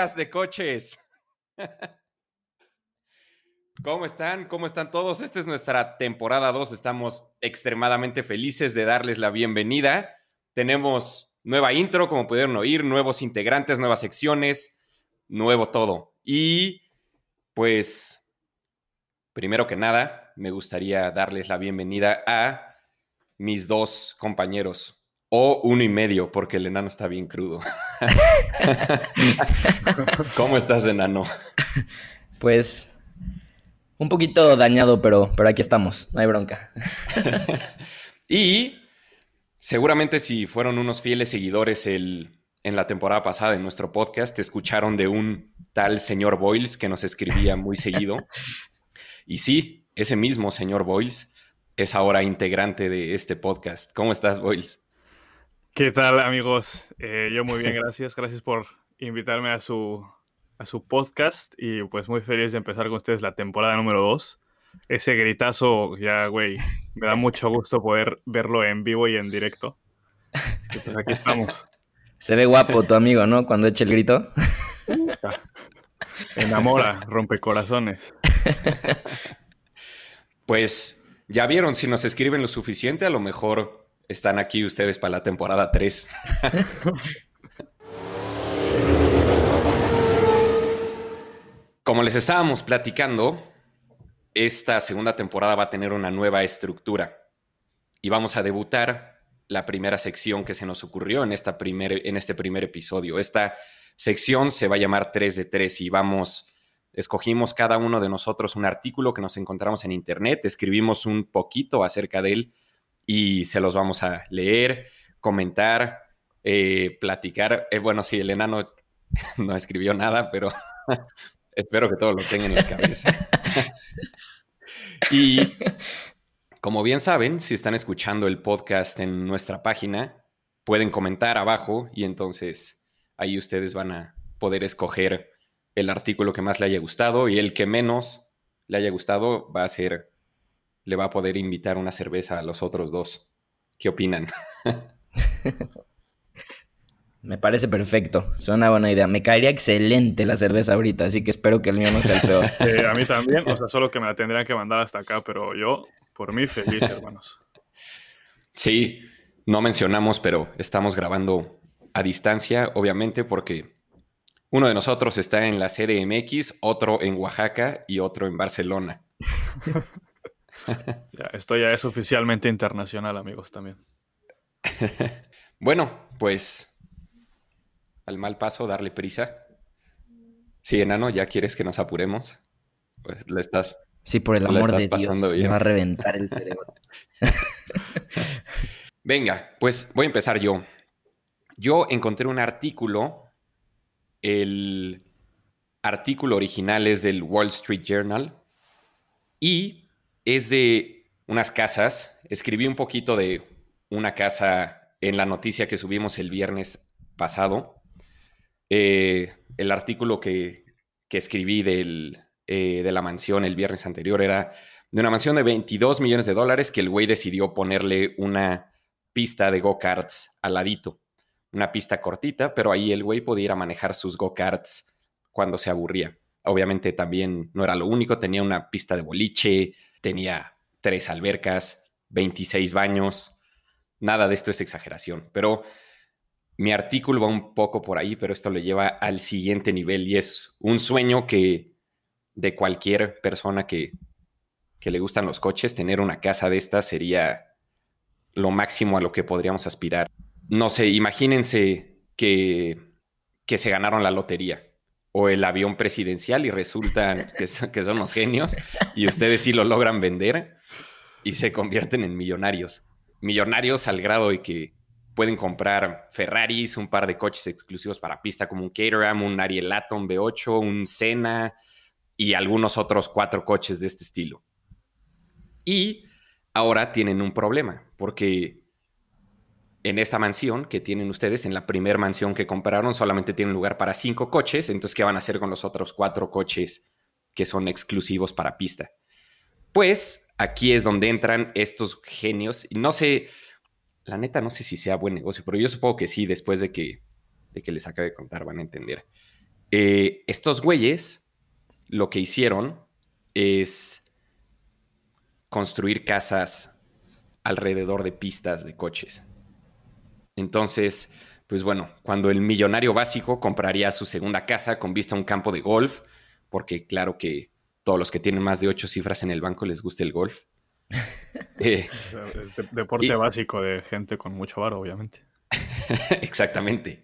programa 110. Un podcast de coches. ¿Cómo están? ¿Cómo están todos? Esta es nuestra temporada 2. Estamos extremadamente felices de darles la bienvenida. Tenemos nueva intro, como pudieron oír, nuevos integrantes, nuevas secciones, nuevo todo. Y pues, primero que nada, me gustaría darles la bienvenida a mis dos compañeros. O uno y medio, porque el enano está bien crudo. ¿Cómo estás, enano? Pues un poquito dañado, pero, pero aquí estamos, no hay bronca. y seguramente si fueron unos fieles seguidores el, en la temporada pasada en nuestro podcast, escucharon de un tal señor Boyles que nos escribía muy seguido. Y sí, ese mismo señor Boyles es ahora integrante de este podcast. ¿Cómo estás, Boyles? ¿Qué tal, amigos? Eh, yo muy bien, gracias. Gracias por invitarme a su, a su podcast y pues muy feliz de empezar con ustedes la temporada número 2. Ese gritazo, ya, güey, me da mucho gusto poder verlo en vivo y en directo. pues aquí estamos. Se ve guapo tu amigo, ¿no? Cuando eche el grito. Enamora, rompe corazones. Pues ya vieron, si nos escriben lo suficiente, a lo mejor están aquí ustedes para la temporada 3. Como les estábamos platicando, esta segunda temporada va a tener una nueva estructura y vamos a debutar la primera sección que se nos ocurrió en, esta primer, en este primer episodio. Esta sección se va a llamar 3 de 3 y vamos, escogimos cada uno de nosotros un artículo que nos encontramos en internet, escribimos un poquito acerca de él y se los vamos a leer, comentar, eh, platicar. Eh, bueno, sí, el enano no escribió nada, pero espero que todo lo tengan en la cabeza. y como bien saben, si están escuchando el podcast en nuestra página, pueden comentar abajo y entonces ahí ustedes van a poder escoger el artículo que más le haya gustado y el que menos le haya gustado va a ser, le va a poder invitar una cerveza a los otros dos. ¿Qué opinan? Me parece perfecto. Es una buena idea. Me caería excelente la cerveza ahorita, así que espero que el mío no sea el peor. Eh, a mí también, o sea, solo que me la tendrían que mandar hasta acá, pero yo por mí, feliz, hermanos. Sí, no mencionamos, pero estamos grabando a distancia, obviamente, porque uno de nosotros está en la CDMX, otro en Oaxaca y otro en Barcelona. ya, esto ya es oficialmente internacional, amigos, también. bueno, pues al mal paso, darle prisa. Sí, enano, ya quieres que nos apuremos. Pues le estás Sí, por el amor de Dios, me va a reventar el cerebro. Venga, pues voy a empezar yo. Yo encontré un artículo, el artículo original es del Wall Street Journal y es de unas casas. Escribí un poquito de una casa en la noticia que subimos el viernes pasado. Eh, el artículo que, que escribí del, eh, de la mansión el viernes anterior era de una mansión de 22 millones de dólares que el güey decidió ponerle una pista de go-karts al ladito. Una pista cortita, pero ahí el güey podía ir a manejar sus go-karts cuando se aburría. Obviamente también no era lo único, tenía una pista de boliche, tenía tres albercas, 26 baños. Nada de esto es exageración, pero mi artículo va un poco por ahí, pero esto le lleva al siguiente nivel y es un sueño que de cualquier persona que, le gustan los coches, tener una casa de estas sería lo máximo a lo que podríamos aspirar. No sé, imagínense que, que se ganaron la lotería o el avión presidencial y resulta que, son los genios y ustedes sí lo logran vender y se convierten en millonarios. Millonarios al grado de que pueden comprar Ferraris, un par de coches exclusivos para pista como un Caterham, un Ariel Atom V8, un Senna, y algunos otros cuatro coches de este estilo. Y ahora tienen un problema, porque en esta mansión que tienen ustedes, en la primera mansión que compraron, solamente tienen lugar para cinco coches, entonces, ¿qué van a hacer con los otros cuatro coches que son exclusivos para pista? Pues aquí es donde entran estos genios, no sé, la neta no sé si sea buen negocio, pero yo supongo que sí, después de que de que les acabo de contar van a entender. Eh, estos güeyes lo que hicieron es construir casas alrededor de pistas de coches. Entonces, pues bueno, cuando el millonario básico compraría su segunda casa con vista a un campo de golf, porque claro que todos los que tienen más de ocho cifras en el banco les gusta el golf. Eh, es deporte básico de gente con mucho varo, obviamente. Exactamente.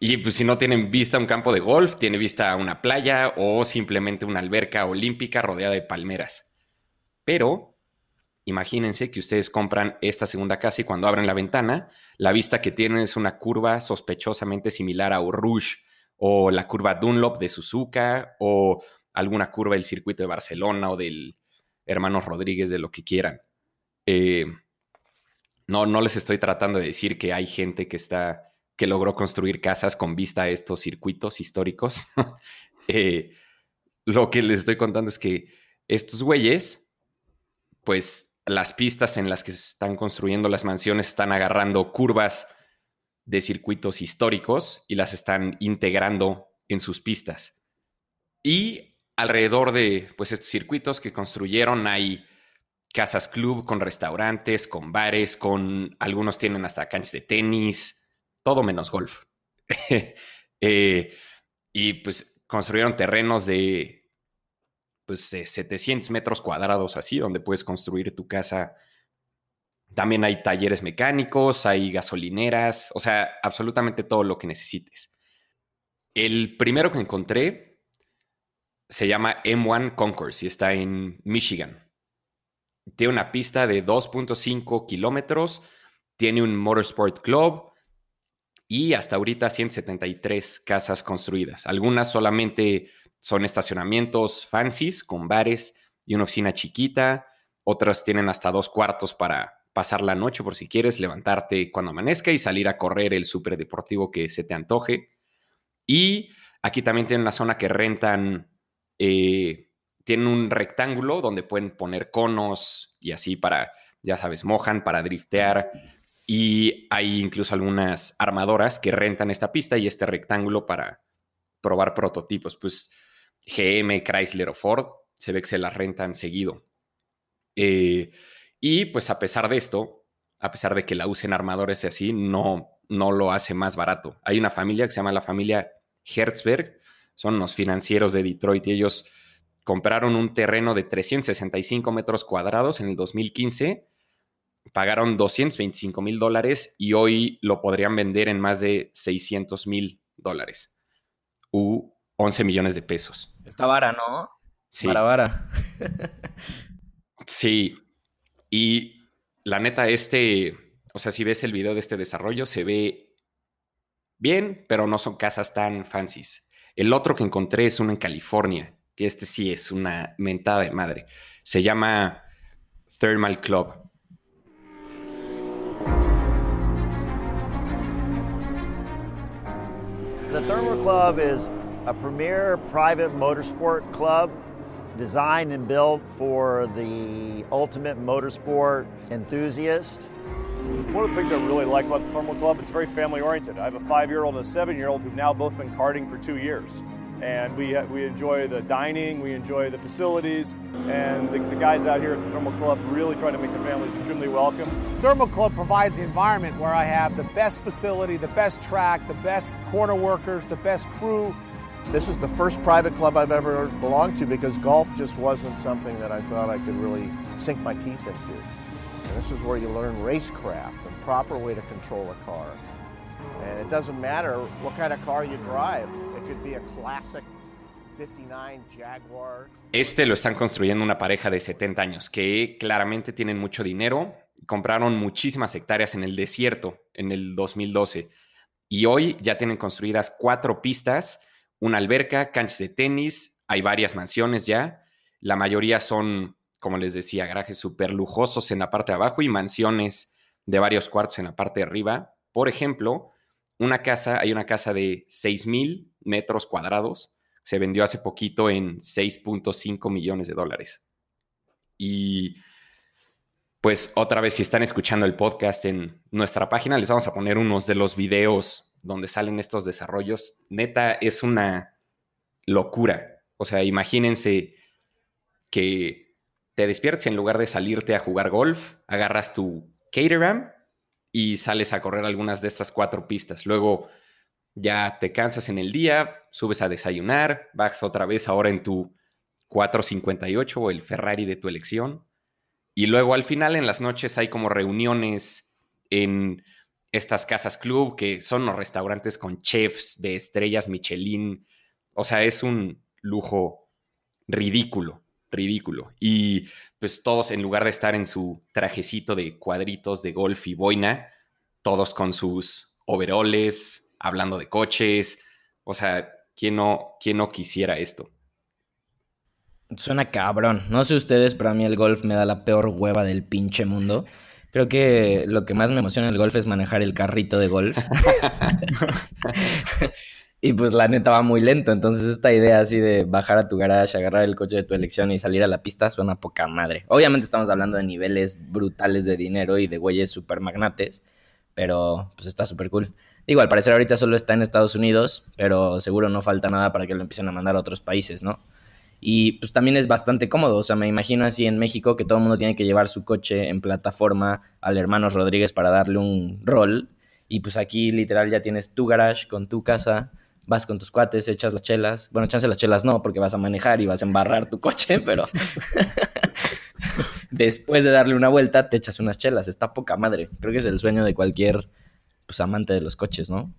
Y pues si no tienen vista a un campo de golf, tiene vista a una playa o simplemente una alberca olímpica rodeada de palmeras. Pero imagínense que ustedes compran esta segunda casa y cuando abren la ventana, la vista que tienen es una curva sospechosamente similar a Rouge o la curva Dunlop de Suzuka o alguna curva del circuito de Barcelona o del hermano Rodríguez de lo que quieran. Eh, no, no les estoy tratando de decir que hay gente que está que logró construir casas con vista a estos circuitos históricos. Eh, lo que les estoy contando es que estos güeyes, pues las pistas en las que se están construyendo las mansiones están agarrando curvas de circuitos históricos y las están integrando en sus pistas. Y alrededor de pues, estos circuitos que construyeron hay casas club con restaurantes, con bares, con algunos tienen hasta canchas de tenis, todo menos golf. Eh, y pues construyeron terrenos de, pues, de 700 metros cuadrados así, donde puedes construir tu casa. También hay talleres mecánicos, hay gasolineras, o sea, absolutamente todo lo que necesites. El primero que encontré se llama M1 Concourse y está en Michigan. Tiene una pista de 2.5 kilómetros, tiene un Motorsport Club, y hasta ahorita 173 casas construidas. Algunas solamente son estacionamientos fancies con bares y una oficina chiquita. Otras tienen hasta dos cuartos para pasar la noche por si quieres levantarte cuando amanezca y salir a correr el deportivo que se te antoje. Y aquí también tienen una zona que rentan, eh, tienen un rectángulo donde pueden poner conos y así para, ya sabes, mojan para driftear y hay incluso algunas armadoras que rentan esta pista y este rectángulo para probar prototipos. Pues GM, Chrysler o Ford se ve que se las rentan seguido. Eh, y pues a pesar de esto, a pesar de que la usen armadores y así, no, no lo hace más barato. Hay una familia que se llama la familia Hertzberg, son unos financieros de Detroit y ellos compraron un terreno de 365 metros cuadrados en el 2015 pagaron 225 mil dólares y hoy lo podrían vender en más de 600 mil dólares. U 11 millones de pesos. Está vara, ¿no? Sí. Vara, vara. sí. Y la neta, este, o sea, si ves el video de este desarrollo, se ve bien, pero no son casas tan fancies. El otro que encontré es uno en California, que este sí es una mentada de madre. Se llama Thermal Club. The Thermal Club is a premier private motorsport club designed and built for the ultimate motorsport enthusiast. One of the things I really like about the Thermal Club, it's very family oriented. I have a five year old and a seven year old who've now both been karting for two years and we, uh, we enjoy the dining, we enjoy the facilities, and the, the, guys out here at the Thermal Club really try to make the families extremely welcome. Thermal Club provides the environment where I have the best facility, the best track, the best corner workers, the best crew. This is the first private club I've ever belonged to because golf just wasn't something that I thought I could really sink my teeth into. And this is where you learn racecraft, the proper way to control a car. And it doesn't matter what kind of car you drive. Este lo están construyendo una pareja de 70 años que claramente tienen mucho dinero. Compraron muchísimas hectáreas en el desierto en el 2012 y hoy ya tienen construidas cuatro pistas, una alberca, canchas de tenis, hay varias mansiones ya. La mayoría son, como les decía, garajes súper lujosos en la parte de abajo y mansiones de varios cuartos en la parte de arriba. Por ejemplo, una casa, hay una casa de 6,000 metros cuadrados, se vendió hace poquito en 6.5 millones de dólares. Y pues otra vez, si están escuchando el podcast en nuestra página, les vamos a poner unos de los videos donde salen estos desarrollos, neta, es una locura. O sea, imagínense que te despiertes en lugar de salirte a jugar golf, agarras tu Caterham y sales a correr algunas de estas cuatro pistas. Luego ya te cansas en el día, subes a desayunar, vas otra vez ahora en tu 458 o el Ferrari de tu elección. Y luego al final en las noches hay como reuniones en estas casas club que son los restaurantes con chefs de estrellas Michelin. O sea, es un lujo ridículo, ridículo. Y pues todos en lugar de estar en su trajecito de cuadritos de golf y boina, todos con sus overoles, hablando de coches. O sea, ¿quién no, quién no quisiera esto? Suena cabrón. No sé ustedes, pero a mí el golf me da la peor hueva del pinche mundo. Creo que lo que más me emociona en el golf es manejar el carrito de golf. y pues la neta va muy lento. Entonces esta idea así de bajar a tu garage, agarrar el coche de tu elección y salir a la pista suena poca madre. Obviamente estamos hablando de niveles brutales de dinero y de güeyes super magnates. Pero pues está súper cool. Digo, al parecer ahorita solo está en Estados Unidos, pero seguro no falta nada para que lo empiecen a mandar a otros países, ¿no? Y pues también es bastante cómodo. O sea, me imagino así en México que todo el mundo tiene que llevar su coche en plataforma al hermano Rodríguez para darle un rol. Y pues aquí literal ya tienes tu garage con tu casa, vas con tus cuates, echas las chelas. Bueno, echas las chelas no, porque vas a manejar y vas a embarrar tu coche, pero después de darle una vuelta te echas unas chelas. Está poca madre. Creo que es el sueño de cualquier pues, amante de los coches, ¿no?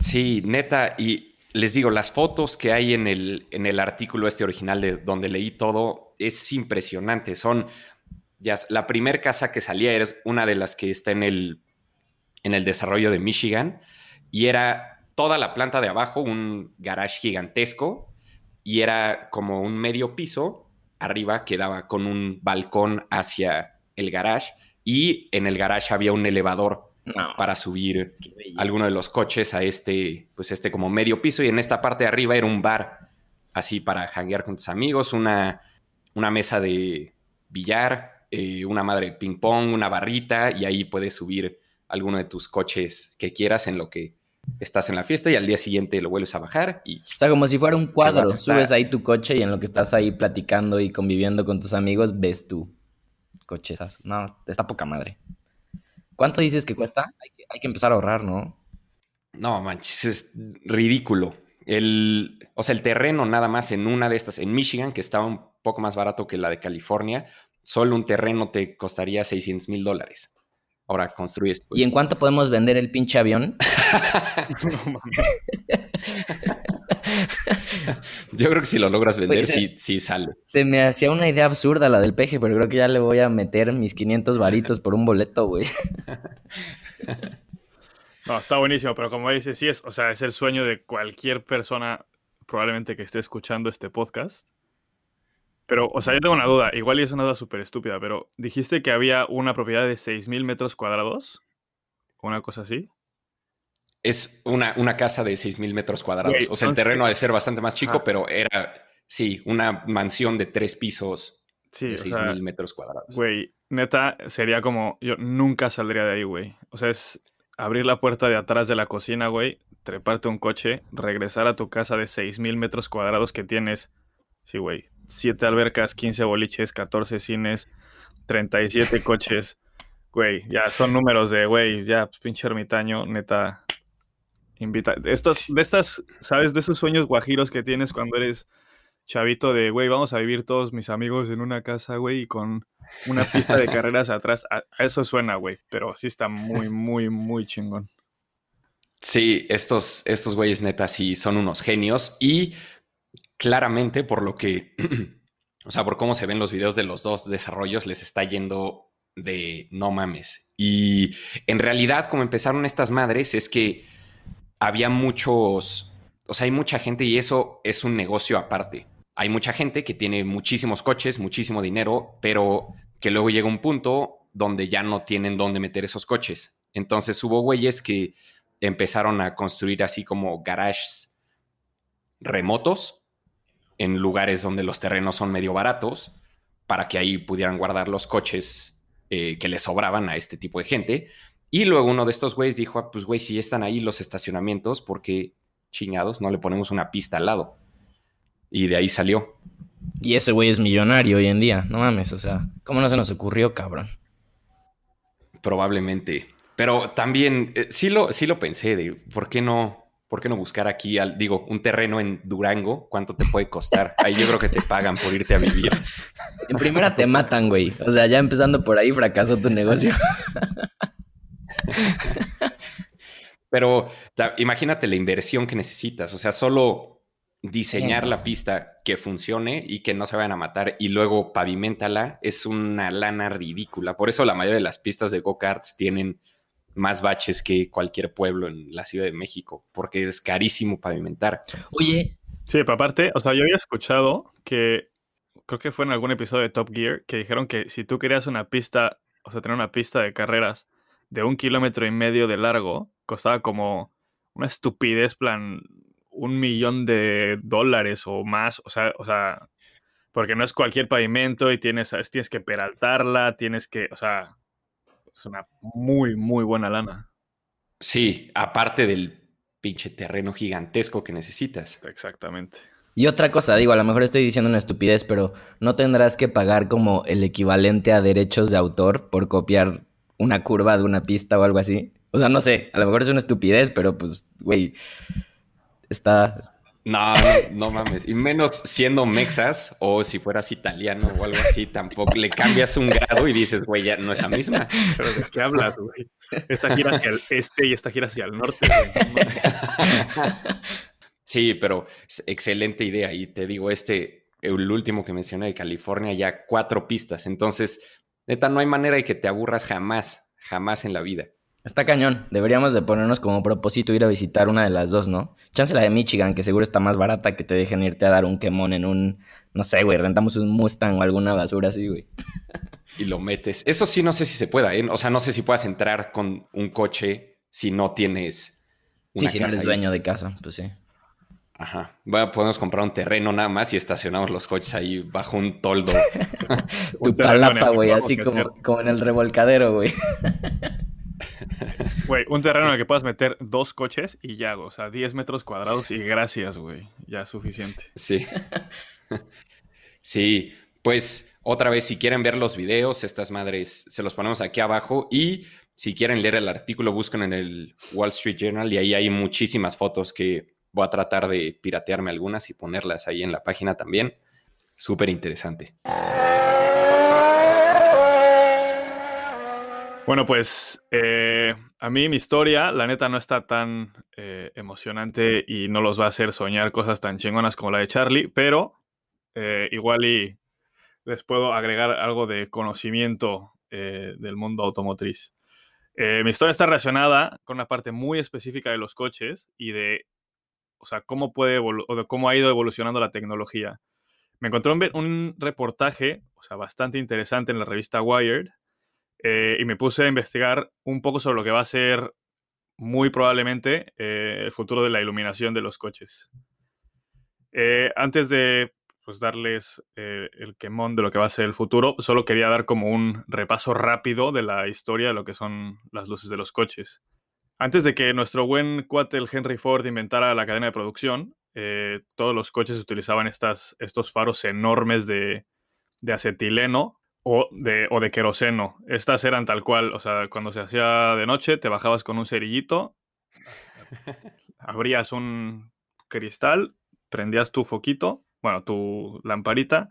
Sí, neta. Y les digo, las fotos que hay en el, en el artículo este original de donde leí todo es impresionante. Son, ya, la primera casa que salía era una de las que está en el, en el desarrollo de Michigan y era toda la planta de abajo, un garage gigantesco y era como un medio piso arriba que daba con un balcón hacia el garage y en el garage había un elevador para subir alguno de los coches a este, pues este como medio piso. Y en esta parte de arriba era un bar, así para janguear con tus amigos, una, una mesa de billar, eh, una madre de ping pong, una barrita, y ahí puedes subir alguno de tus coches que quieras en lo que estás en la fiesta y al día siguiente lo vuelves a bajar. Y o sea, como si fuera un cuadro, subes ahí tu coche y en lo que estás ahí platicando y conviviendo con tus amigos, ves tu cochezas. No, está poca madre. ¿Cuánto dices que cuesta? Hay que, empezar a ahorrar, ¿no? No, manches, es ridículo. El, o sea, el terreno nada más en una de estas, en Michigan, que estaba un poco más barato que la de California, solo un terreno te costaría 600 mil dólares. Ahora construyes. ¿Y en cuánto podemos vender el pinche avión? Yo creo que si lo logras vender, sí, sí sale. Se me hacía una idea absurda la del peje, pero creo que ya le voy a meter mis 500 varitos por un boleto, güey. No, está buenísimo, pero como dices, sí es, o sea, es el sueño de cualquier persona probablemente que esté escuchando este podcast. Pero, o sea, yo tengo una duda, igual y es una duda súper estúpida, pero dijiste que había una propiedad de 6.000 metros cuadrados, una cosa así. Es una, una casa de 6.000 metros cuadrados. o sea, el terreno ha de ser bastante más chico, pero era, sí, una mansión de tres pisos sí, de 6.000 metros cuadrados. Güey, neta, sería como, yo nunca saldría de ahí, güey. O sea, es abrir la puerta de atrás de la cocina, güey, treparte un coche, regresar a tu casa de 6.000 metros cuadrados que tienes, sí, güey, 7 albercas, 15 boliches, 14 cines, 37 coches. Güey, ya son números de, güey, ya, pues, pinche ermitaño, neta, Invita. Estos, de estas, ¿sabes? De esos sueños guajiros que tienes cuando eres chavito de, güey, vamos a vivir todos mis amigos en una casa, güey, y con una pista de carreras atrás. A, eso suena, güey, pero sí está muy, muy, muy chingón. Sí, estos, estos güeyes neta sí son unos genios y claramente por lo que, o sea, por cómo se ven los videos de los dos desarrollos, les está yendo de no mames. Y en realidad, como empezaron estas madres, es que había muchos, o sea, hay mucha gente y eso es un negocio aparte. Hay mucha gente que tiene muchísimos coches, muchísimo dinero, pero que luego llega un punto donde ya no tienen dónde meter esos coches. Entonces hubo güeyes que empezaron a construir así como garages remotos en lugares donde los terrenos son medio baratos para que ahí pudieran guardar los coches eh, que les sobraban a este tipo de gente Y luego uno de estos güeyes dijo, ah, pues güey, si están ahí los estacionamientos, porque chingados no le ponemos una pista al lado? Y de ahí salió. Y ese güey es millonario hoy en día, no mames, o sea, ¿cómo no se nos ocurrió, cabrón? Probablemente. Pero también eh, sí, lo, sí lo pensé de por qué no, por qué no buscar aquí, al, digo, un terreno en Durango, ¿cuánto te puede costar? Ahí yo creo que te pagan por irte a vivir. En primera te matan, güey. O sea, ya empezando por ahí fracasó tu negocio. Pero ta- imagínate la inversión que necesitas, o sea, solo diseñar la pista que funcione y que no se vayan a matar y luego pavimentala es una lana ridícula. Por eso la mayoría de las pistas de go-karts tienen más baches que cualquier pueblo en la Ciudad de México, porque es carísimo pavimentar. Oye, Sí, pero aparte, o sea, yo había escuchado que, creo que fue en algún episodio de Top Gear, que dijeron que si tú querías una pista, o sea, tener una pista de carreras de un kilómetro y medio de largo, costaba como una estupidez, plan, un millón de dólares o más, o sea, o sea, porque no es cualquier pavimento y tienes, ¿sabes? tienes que peraltarla, tienes que, o sea, es una muy, muy buena lana. Sí, aparte del pinche terreno gigantesco que necesitas. Exactamente. y otra cosa, digo, a lo mejor estoy diciendo una estupidez, pero no tendrás que pagar como el equivalente a derechos de autor por copiar una curva de una pista o algo así. O sea, no sé, a lo mejor es una estupidez, pero pues, güey, está... No, no, no mames. Y menos siendo mexas o si fueras italiano o algo así, tampoco le cambias un grado y dices, güey, ya no es la misma. ¿Pero de qué hablas, güey? Esta gira hacia el este y esta gira hacia el norte. güey. Sí, pero es excelente idea. Y te digo, este, el último que mencioné de California, ya cuatro pistas. Entonces, neta, no hay manera de que te aburras jamás, jamás en la vida. Está cañón. Deberíamos de ponernos como propósito ir a visitar una de las dos, ¿no? Chance la de Michigan, que seguro está más barata que te dejen irte a dar un quemón en un, no sé, güey, rentamos un Mustang o alguna basura así, güey. Y lo metes. Eso sí, no sé si se pueda, ¿eh? O sea, no sé si puedas entrar con un coche si no tienes Sí, una si no eres ahí. dueño de casa, pues sí. Ajá. Bueno, podemos comprar un terreno nada más y estacionamos los coches ahí bajo un toldo. Tu palapa, güey, así como, como en el revolcadero, güey. Güey, un terreno en el que puedas meter dos coches y ya, o sea, 10 metros cuadrados y gracias, güey. Ya es suficiente. Sí. Sí, pues otra vez, si quieren ver los videos, estas madres se los ponemos aquí abajo y si quieren leer el artículo, busquen en el Wall Street Journal y ahí hay muchísimas fotos que voy a tratar de piratearme algunas y ponerlas ahí en la página también. Súper interesante. Bueno, pues eh, a mí mi historia, la neta, no está tan eh, emocionante y no los va a hacer soñar cosas tan chingonas como la de Charlie, pero eh, igual y les puedo agregar algo de conocimimiento eh, del mundo automotriz. Mi historia está relacionada con una parte muy específica de los coches y de, o sea, cómo puede o cómo ha ido evolucionando la tecnología. Me encontré un, reportaje, o sea, bastante interesante en la revista Wired, eh, y me puse a investigar un poco sobre lo que va a ser muy probablemente eh, el futuro de la iluminación de los coches. Eh, antes de pues, darles el quemón de lo que va a ser el futuro, solo quería dar como un repaso rápido de la historia de lo que son las luces de los coches. Antes de que nuestro buen cuate el Henry Ford inventara la cadena de producción, eh, todos los coches utilizaban estas, estos faros enormes de, de acetileno o de, o de queroseno. Estas eran tal cual, o sea, cuando se hacía de noche, te bajabas con un cerillito, abrías un cristal, prendías tu foquito, bueno, tu lamparita,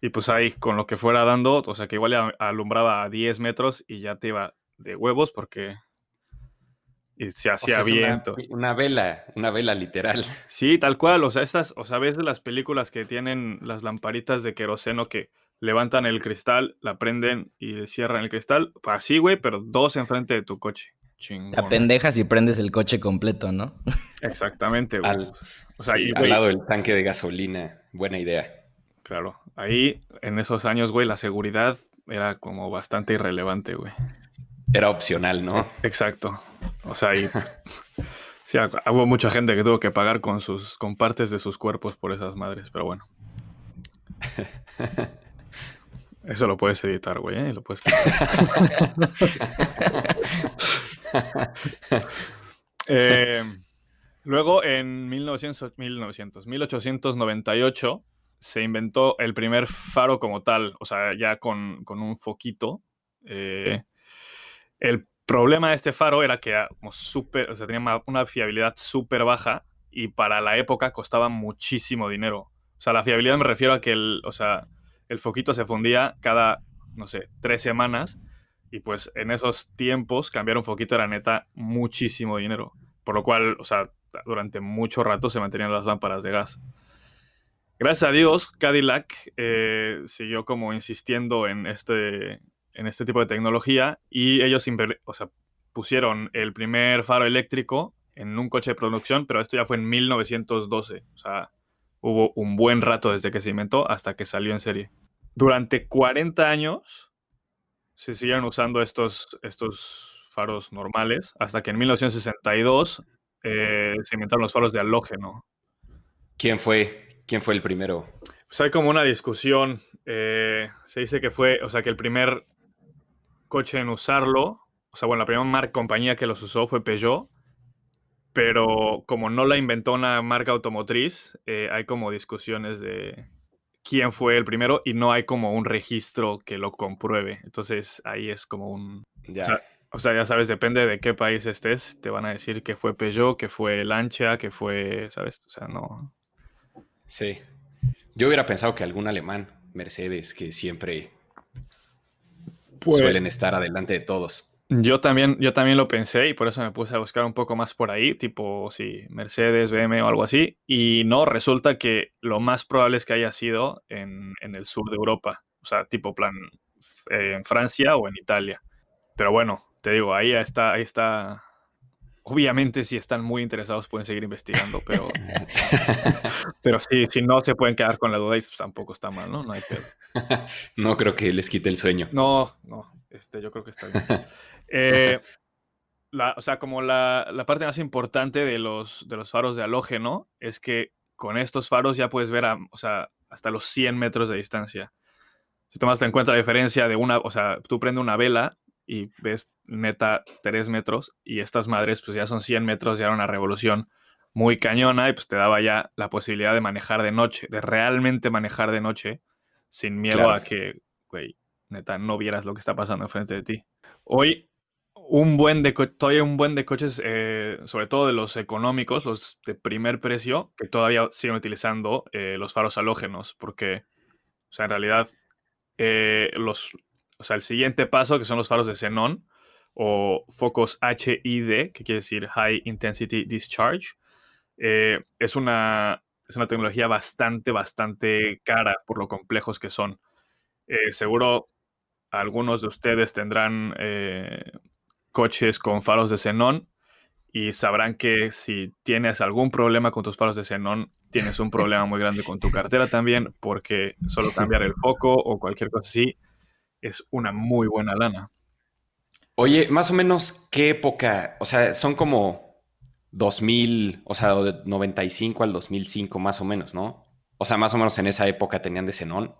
y pues ahí con lo que fuera dando, o sea, que igual alumbraba a 10 metros y ya te iba de huevos porque y se O hacía sea, es una- viento. una vela, una vela literal. Sí, tal cual. O sea, estas, o sea, ves de las películas que tienen las lamparitas de queroseno que levantan el cristal, la prenden y cierran el cristal. Así, güey, pero dos enfrente de tu coche. Chingón. Te pendejas y prendes el coche completo, ¿no? Exactamente, güey. Al, O sea, sí, al güey, lado del tanque de gasolina. Buena idea. Claro. Ahí, en esos años, güey, la seguridad era como bastante irrelevante, güey. Era opcional, ¿no? Exacto. O sea, y, sí, hubo mucha gente que tuvo que pagar con sus con partes de sus cuerpos por esas madres, pero bueno. Eso lo puedes editar, güey, ¿eh? Lo puedes eh, luego, en 1900, 1900, 1898, se inventó el primer faro como tal, o sea, ya con, un foquito. Eh, el problema de este faro era que era como súper, o sea, tenía una fiabilidad súper baja y para la época costaba muchísimo dinero. O sea, la fiabilidad me refiero a que el, o sea, el foquito se fundía cada, no sé, tres semanas y pues en esos tiempos cambiar un foquito era neta muchísimo dinero. Por lo cual, o sea, durante mucho rato se mantenían las lámparas de gas. Gracias a Dios, Cadillac eh, siguió como insistiendo en este, en este tipo de tecnología y ellos o sea, pusieron el primer faro eléctrico en un coche de producción, pero esto ya fue en 1912. O sea, hubo un buen rato desde que se inventó hasta que salió en serie. Durante 40 años se siguieron usando estos, estos faros normales hasta que en 1962 eh, se inventaron los faros de halógeno. ¿Quién fue? ¿Quién fue el primero? Pues hay como una discusión. Eh, se dice que fue, o sea, que el primer coche en usarlo, o sea, bueno, la primera marca, compañía que los usó fue Peugeot, pero como no la inventó una marca automotriz, eh, hay como discusiones de quién fue el primero y no hay como un registro que lo compruebe. Entonces ahí es como un... Ya. O, sea, ya sabes, depende de qué país estés, te van a decir que fue Peugeot, que fue Lancia, que fue, ¿sabes? O sea, no... Sí. Yo hubiera pensado que algún alemán, Mercedes, que siempre pues suelen estar adelante de todos. Yo también, yo también lo pensé y por eso me puse a buscar un poco más por ahí, tipo, sí, Mercedes, BM o algo así. Y no, resulta que lo más probable es que haya sido en, el sur de Europa. O sea, tipo plan eh, en Francia o en Italia. Pero bueno, te digo, ahí está, ahí está. Obviamente, si están muy interesados, pueden seguir investigando, pero. pero sí, si no se pueden quedar con la duda, pues tampoco está mal, ¿no? No hay pedo. no creo que les quite el sueño. No, no. Este, yo creo que está bien. Eh, o sea, como la, parte más importante de los, de los faros de halógeno es que con estos faros ya puedes ver o sea, hasta los 100 metros de distancia. Si tomas en cuenta la diferencia de una, o sea, tú prendes una vela y ves neta 3 metros y estas madres pues ya son 100 metros, ya era una revolución muy cañona y pues te daba ya la posibilidad de manejar de noche, de realmente manejar de noche sin miedo a que, güey, neta, no vieras lo que está pasando enfrente de ti. Hoy, un buen de todavía un buen de coches, eh, sobre todo de los económicos, los de primer precio, que todavía siguen utilizando eh, los faros halógenos, porque, o sea, en realidad, eh, los, o sea, el siguiente paso, que son los faros de xenón, o focos HID, que quiere decir High Intensity Discharge, es, una, es una tecnología bastante, bastante cara por lo complejos que son. seguro algunos de ustedes tendrán eh, coches con faros de xenón y sabrán que si tienes algún problema con tus faros de xenón, tienes un problema muy grande con tu cartera también, porque solo cambiar el foco o cualquier cosa así es una muy buena lana. Oye, más o menos, ¿qué época? O sea, son como 2000, o sea, de 95 al 2005 más o menos, ¿no? O sea, más o menos en esa época tenían de xenón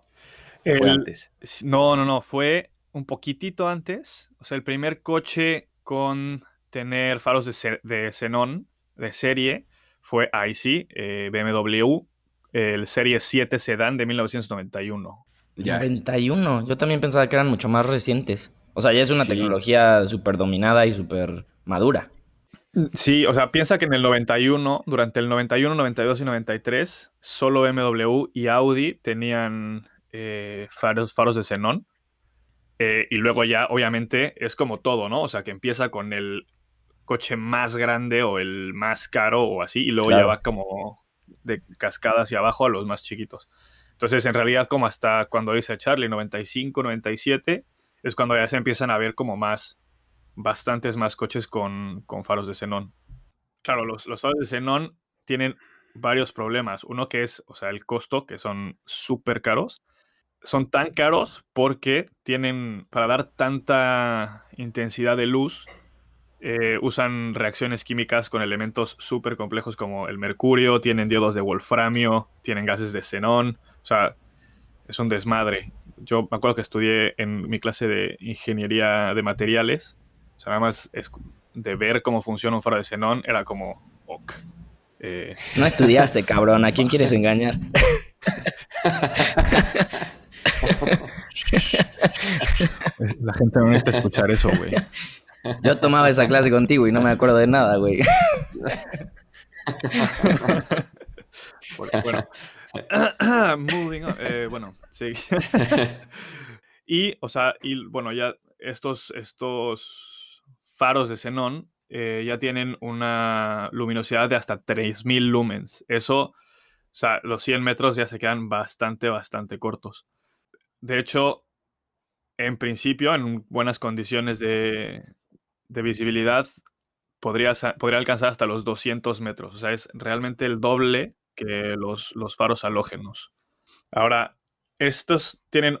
antes? No, no, no, fue un poquitito antes. O sea, el primer coche con tener faros de, de xenón de serie fue IC, eh, BMW, el Serie 7 Sedan de 1991. Ya. 91, yo también pensaba que eran mucho más recientes. O sea, ya es una tecnología súper dominada y súper madura. Sí, o sea, piensa que en el 91, durante el 91, 92 y 93, solo BMW y Audi tenían eh, faros, faros de xenón. Eh, y luego ya, obviamente, es como todo, ¿no? O sea, que empieza con el coche más grande o el más caro o así, y luego ya va como de cascada hacia abajo a los más chiquitos. Entonces, en realidad, como hasta cuando dice Charlie, 95, 97, es cuando ya se empiezan a ver como más, bastantes más coches con, con faros de xenón. Claro, los, los faros de xenón tienen varios problemas. Uno que es, o sea, el costo, que son súper caros son tan caros porque tienen, para dar tanta intensidad de luz, eh, usan reacciones químicas con elementos súper complejos como el mercurio, tienen diodos de wolframio, tienen gases de xenón, o sea, es un desmadre. yo me acuerdo que estudié en mi clase de ingeniería de materiales. O sea, nada más es de ver cómo funciona un faro de xenón era como, ok. Eh, No estudiaste, cabrón. ¿A quién quieres engañar? la gente no necesita escuchar eso, güey. Yo tomaba esa clase contigo y no me acuerdo de nada, güey. Bueno, moving on. Eh, bueno, sí. y, o sea, y bueno, ya estos, estos faros de xenón eh, ya tienen una luminosidad de hasta 3000 lumens. Eso, o sea, los 100 metros ya se quedan bastante, bastante cortos. De hecho, en principio, en buenas condiciones de, visibilidad, podría, podría alcanzar hasta los 200 metros. O sea, es realmente el doble que los, faros halógenos. Ahora, estos tienen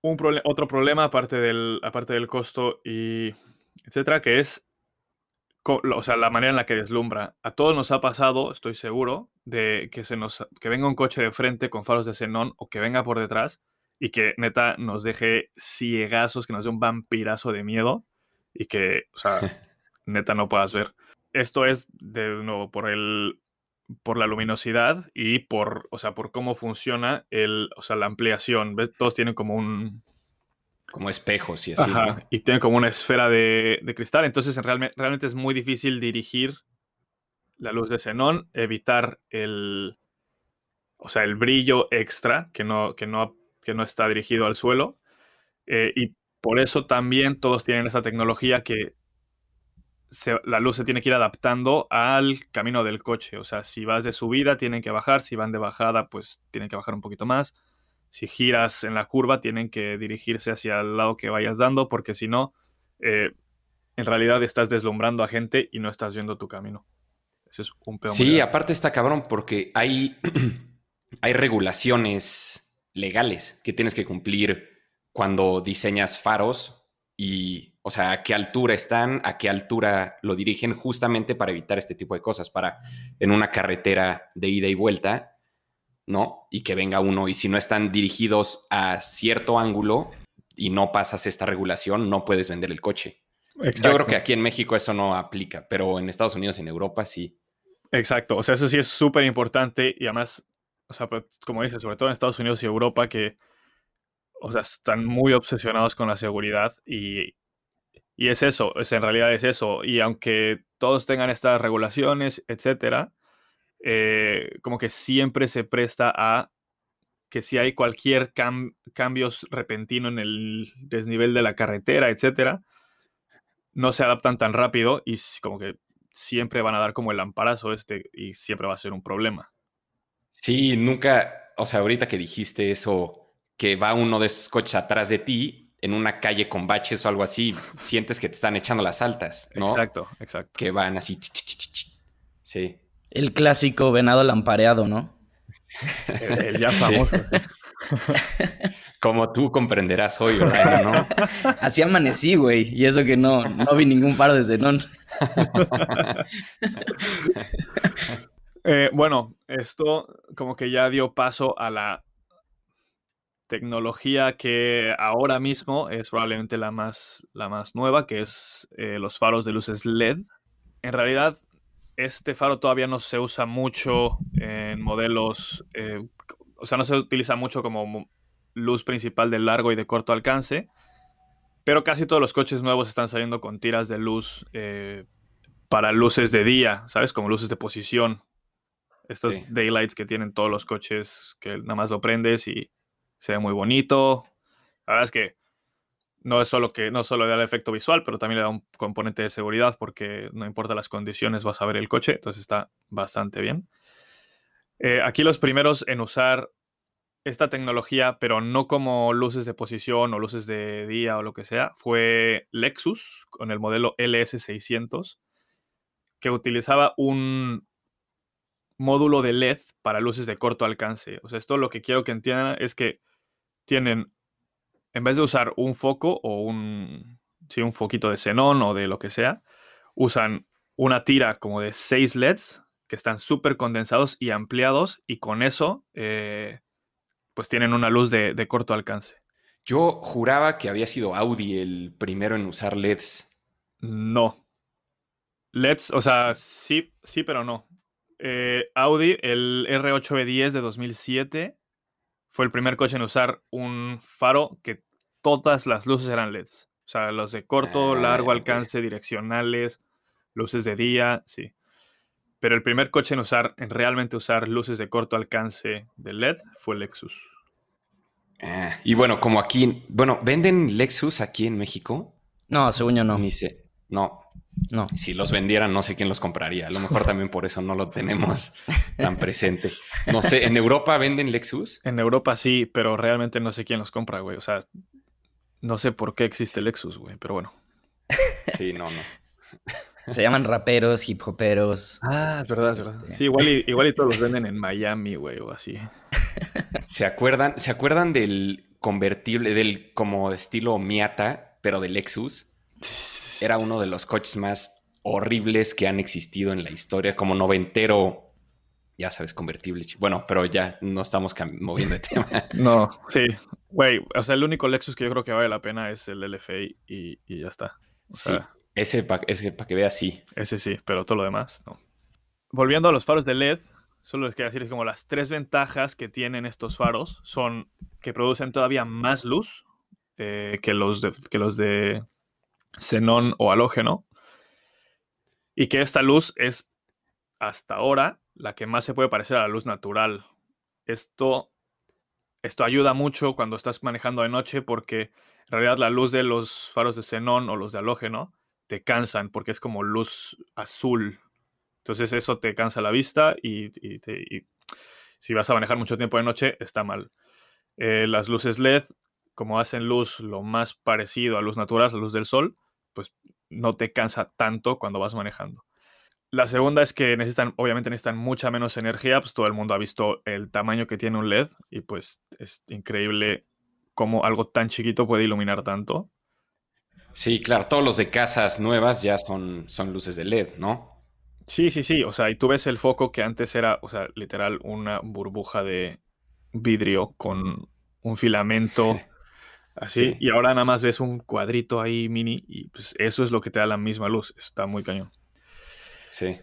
otro problema aparte del, aparte del costo y etcétera, que es o sea, la manera en la que deslumbra. A todos nos ha pasado, estoy seguro, de que, se nos, que venga un coche de frente con faros de xenón o que venga por detrás y que neta nos deje ciegazos, que nos dé un vampirazo de miedo y que, o sea, neta no puedas ver. Esto es de nuevo por el por la luminosidad y por, o sea, por cómo funciona el, o sea, la ampliación. ¿Ves? Todos tienen como un, Como espejos y así. Ajá, ¿no? y tienen como una esfera de, de cristal. Entonces, en realme- realmente es muy difícil dirigir la luz de xenón, evitar el, o sea, el brillo extra que no, que no, que no está dirigido al suelo. Eh, y por eso también todos tienen esa tecnología que se- la luz se tiene que ir adaptando al camino del coche. O sea, si vas de subida, tienen que bajar. Si van de bajada, pues tienen que bajar un poquito más. Si giras en la curva, tienen que dirigirse hacia el lado que vayas dando, porque si no, eh, en realidad estás deslumbrando a gente y no estás viendo tu camino. Ese es un peor. Sí, aparte está cabrón porque hay, hay regulaciones legales que tienes que cumplir cuando diseñas faros y, o sea, a qué altura están, a qué altura lo dirigen justamente para evitar este tipo de cosas, para en una carretera de ida y vuelta, ¿no? Y que venga uno y si no están dirigidos a cierto ángulo y no pasas esta regulación, no puedes vender el coche. Yo creo que aquí en México eso no aplica, pero en Estados Unidos y en Europa sí. Exacto, o sea, eso sí es súper importante y además, o sea, pues, como dices, sobre todo en Estados Unidos y Europa, que, o sea, están muy obsesionados con la seguridad y, y es eso, es, en realidad es eso. Y aunque todos tengan estas regulaciones, etcétera, eh, como que siempre se presta a que si hay cualquier cam- cambios repentino en el desnivel de la carretera, etcétera, no se adaptan tan rápido y como que siempre van a dar como el amparazo este y siempre va a ser un problema. Sí, nunca, o sea, ahorita que dijiste eso, que va uno de esos coches atrás de ti en una calle con baches o algo así, sientes que te están echando las altas, ¿no? Exacto, exacto. Que van así. Sí. El clásico venado lampareado, ¿no? El, el ya Sí. famoso. Como tú comprenderás hoy, ¿verdad? ¿No? Así amanecí, güey. Y eso que no, no vi ningún faro de xenón. Eh, bueno, esto como que ya dio paso a la tecnología que ahora mismo es probablemente la más, la más nueva, que es eh, los faros de luces LED. En realidad, este faro todavía no se usa mucho en modelos, eh, o sea, no se utiliza mucho como mo- luz principal de largo y de corto alcance, pero casi todos los coches nuevos están saliendo con tiras de luz eh, para luces de día, ¿sabes? Como luces de posición. Estos Sí. daylights que tienen todos los coches que nada más lo prendes y se ve muy bonito. La verdad es que no es solo que no solo le da el efecto visual, pero también le da un componente de seguridad porque no importa las condiciones, vas a ver el coche, entonces está bastante bien. Eh, aquí los primeros en usar esta tecnología, pero no como luces de posición o luces de día o lo que sea, fue Lexus con el modelo LS600, que utilizaba un módulo de LED para luces de corto alcance. O sea, esto lo que quiero que entiendan es que tienen, en vez de usar un foco o un, sí, un foquito de xenón o de lo que sea, usan una tira como de 6 LEDs que están súper condensados y ampliados y con eso, eh, pues tienen una luz de, de corto alcance. Yo juraba que había sido Audi el primero en usar LEDs. No. LEDs, o sea, sí, sí, pero no. Eh, Audi, el R8B10 de 2007, fue el primer coche en usar un faro que todas las luces eran LEDs. O sea, los de corto, Ah, largo alcance, direccionales, luces de día, sí. Pero el primer coche en usar, en realmente usar luces de corto alcance de LED fue el Lexus. Ah, y bueno, como aquí, bueno, ¿venden Lexus aquí en México? No, según yo no. Ni sé. No, No. si los vendieran, no sé quién los compraría. A lo mejor también por eso no lo tenemos tan presente. No sé, ¿en Europa venden Lexus? En Europa sí, pero realmente no sé quién los compra, güey. O sea, no sé por qué existe Lexus, güey, pero bueno. Sí, no, no. Se llaman raperos, hip hoperos. Ah, es verdad, es verdad. Este- Sí, igual y, igual y todos los venden en Miami, güey, o así. ¿Se acuerdan, ¿Se acuerdan del convertible, del como estilo Miata, pero de Lexus? Era uno de los coches más horribles que han existido en la historia, como noventero, ya sabes, convertible. Bueno, pero ya no estamos moviendo de tema. No, sí. Güey, o sea, el único Lexus que yo creo que vale la pena es el LFI y, y ya está. O Sí, ese para ese pa que veas, sí. ese sí, pero todo lo demás, no. Volviendo a los faros de LED, solo les quiero decir es como las tres ventajas que tienen estos faros son que producen todavía más luz eh, que, los de, que los de xenón o halógeno. Y que esta luz es hasta ahora la que más se puede parecer a la luz natural. Esto, esto ayuda mucho cuando estás manejando de noche porque en realidad la luz de los faros de xenón o los de halógeno te cansan porque es como luz azul. Entonces eso te cansa la vista y, si vas a manejar mucho tiempo de noche está mal. Eh, las luces LED, como hacen luz lo más parecido a luz natural, a luz del sol, pues no te cansa tanto cuando vas manejando. La segunda es que necesitan, obviamente necesitan mucha menos energía, pues todo el mundo ha visto el tamaño que tiene un LED y pues es increíble cómo algo tan chiquito puede iluminar tanto. Sí, claro, todos los de casas nuevas ya son, son luces de LED, ¿no? Sí, sí, sí, o sea, y tú ves el foco que antes era, o sea, literal una burbuja de vidrio con un filamento así, Sí. y ahora nada más ves un cuadrito ahí mini y pues eso es lo que te da la misma luz, está muy cañón. Sí.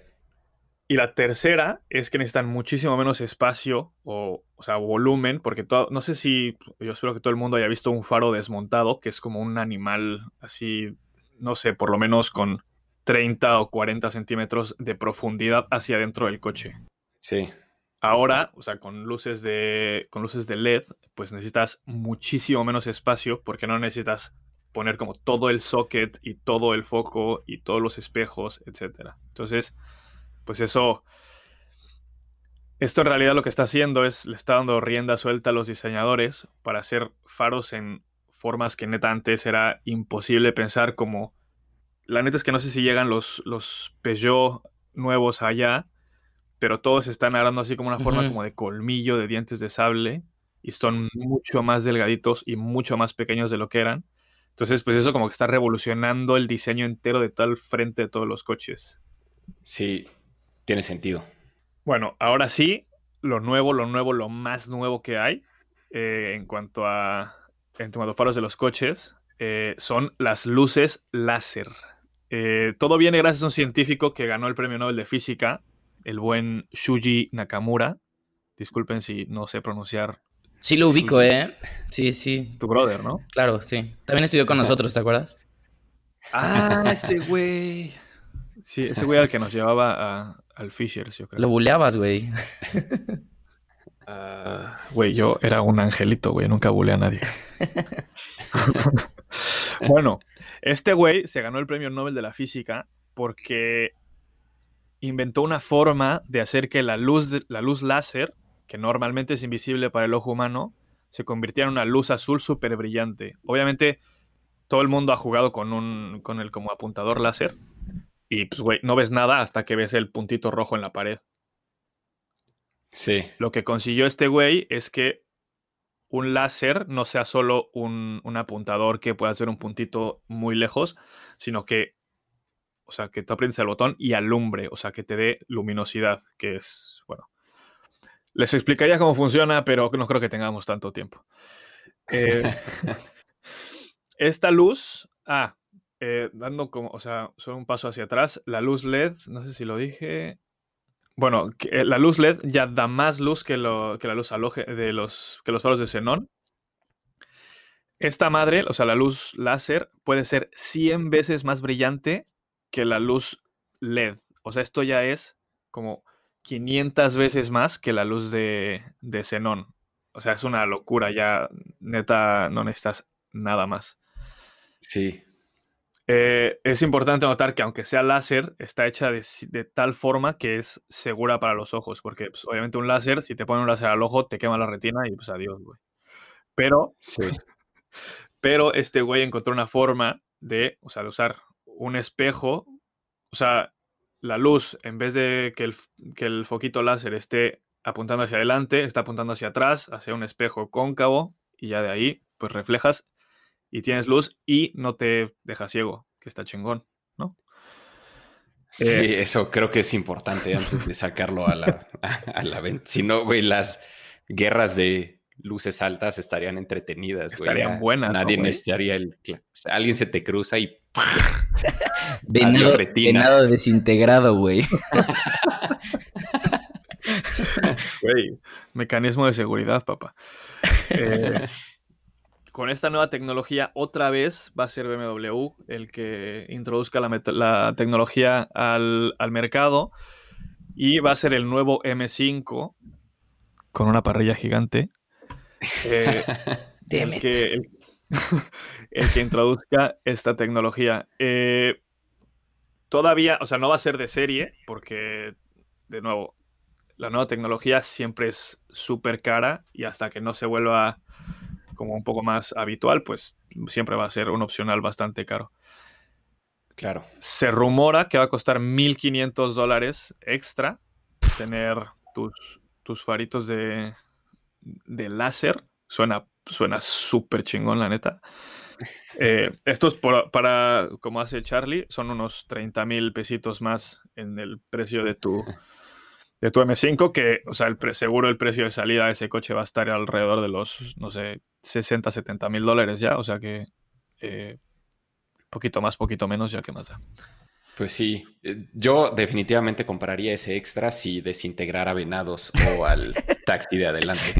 Y la tercera es que necesitan muchísimo menos espacio o, o sea, volumen, porque todo, no sé si, yo espero que todo el mundo haya visto un faro desmontado, que es como un animal así, no sé, por lo menos con 30 o 40 centímetros de profundidad hacia adentro del coche. Sí. Ahora, o sea, con luces de, con luces de LED, pues necesitas muchísimo menos espacio porque no necesitas poner como todo el socket y todo el foco y todos los espejos, etcétera. Entonces, pues eso, esto en realidad lo que está haciendo es le está dando rienda suelta a los diseñadores para hacer faros en formas que neta antes era imposible pensar como la neta es que no sé si llegan los, los Peugeot nuevos allá, pero todos están agarrando así como una forma como de colmillo de dientes de sable y son mucho más delgaditos y mucho más pequeños de lo que eran. Entonces, pues eso como que está revolucionando el diseño entero de tal frente de todos los coches. Sí, tiene sentido. Bueno, ahora sí, lo nuevo, lo nuevo, lo más nuevo que hay eh, en cuanto a en cuanto a faros de los coches eh, son las luces láser. Eh, todo viene gracias a un científico que ganó el premio Nobel de Física, el buen Shuji Nakamura. Disculpen si no sé pronunciar Sí lo ubico, ¿eh? Sí, sí. tu brother, ¿no? Claro, sí. También estudió con nosotros, ¿te acuerdas? Ah, ese güey. Sí, ese güey al que nos llevaba a- al Fishers, yo creo. Lo buleabas, güey. Ah, Güey, yo era un angelito, güey, nunca bulé a nadie. bueno, este güey se ganó el premio Nobel de la Física porque inventó una forma de hacer que la luz, la luz láser, que normalmente es invisible para el ojo humano, se convirtiera en una luz azul súper brillante. Obviamente, todo el mundo ha jugado con un con el como apuntador láser y pues, güey, no ves nada hasta que ves el puntito rojo en la pared. Sí. Lo que consiguió este güey es que un láser no sea solo un, un apuntador que pueda hacer un puntito muy lejos, sino que, o sea, que tú aprendes el botón y alumbre, o sea, que te dé luminosidad, que es, bueno. Les explicaría cómo funciona, pero no creo que tengamos tanto tiempo. Eh, esta luz, ah, eh, dando como, o sea, solo un paso hacia atrás, la luz LED, no sé si lo dije. Bueno, que, eh, la luz LED ya da más luz que, lo, que la luz aloje de los, que los faros de xenón. Esta madre, o sea, la luz láser, puede ser 100 veces más brillante que la luz LED. O sea, esto ya es como 500 veces más que la luz de, de xenón. O sea, es una locura, ya neta no necesitas nada más. Sí. Eh, es importante notar que aunque sea láser, está hecha de, de tal forma que es segura para los ojos, porque pues, obviamente un láser, si te ponen un láser al ojo, te quema la retina y pues adiós, güey. Pero, Sí. pero este güey encontró una forma de, o sea, de usar un espejo, o sea, la luz, en vez de que el, que el foquito láser esté apuntando hacia adelante, está apuntando hacia atrás, hacia un espejo cóncavo, y ya de ahí, pues reflejas y tienes luz y no te deja ciego, que está chingón, ¿no? Sí, Eh. eso creo que es importante antes de sacarlo a la, a, a la venta. Si no, güey, las guerras de luces altas estarían entretenidas, güey. Estarían buenas, ¿no, Nadie güey? necesitaría el... Alguien se te cruza y... Venado, desintegrado, güey. Güey, mecanismo de seguridad, papá. Eh, con esta nueva tecnología, otra vez va a ser BMW el que introduzca la, tecnología al, al mercado y va a ser el nuevo M5 con una parrilla gigante. eh, Damn el, it. que, el, el que introduzca esta tecnología. Eh, todavía, o sea, no va a ser de serie, porque, de nuevo, la nueva tecnología siempre es súper cara y hasta que no se vuelva como un poco más habitual, pues siempre va a ser un opcional bastante caro. Claro. Se rumora que va a costar 1.500 dólares extra tener tus, tus faritos de, de láser. Suena suena súper chingón, la neta. Eh, estos, para, como hace Charlie, son unos 30 mil pesitos más en el precio de tu, de tu M5, que, o sea, el pre- seguro el precio de salida de ese coche va a estar alrededor de los, no sé, 60, 70 mil dólares ya, o sea que eh, poquito más, poquito menos, ya que más da. Pues sí, eh, yo definitivamente compraría ese extra si desintegrara venados o al taxi de adelante.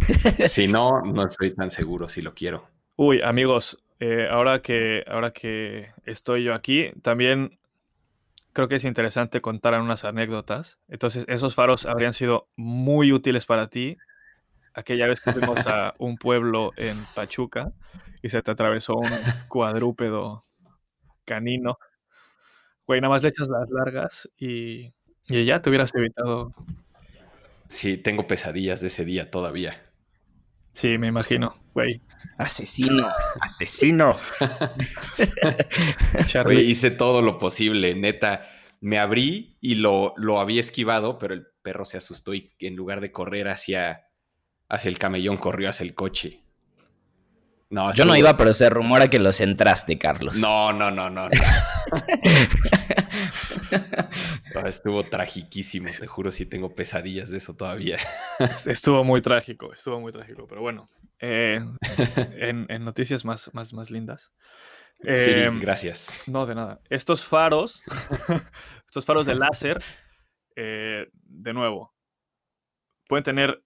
Si no, no estoy tan seguro si lo quiero. Uy, amigos, eh, ahora, que, ahora que estoy yo aquí, también creo que es interesante contar unas anécdotas. Entonces, esos faros habrían sido muy útiles para ti aquella vez que fuimos a un pueblo en Pachuca y se te atravesó un cuadrúpedo canino. Güey, nada más le echas las largas y, y ya te hubieras evitado. Sí, tengo pesadillas de ese día todavía. Sí, me imagino, güey. Asesino, asesino. Charlie. Oye, hice todo lo posible, neta. Me abrí y lo, lo había esquivado, pero el perro se asustó y en lugar de correr hacia, hacia el camellón, corrió hacia el coche. No, Yo no iba, pero se rumora que los entraste, Carlos. No, no, no, no. no. No, estuvo tragiquísimo, te juro, si tengo pesadillas de eso todavía. Estuvo muy trágico, estuvo muy trágico, pero bueno. eh, en, en noticias más, más, más lindas. Sí, Eh, gracias. no, de nada. Estos faros, estos faros de láser, eh, de nuevo, pueden tener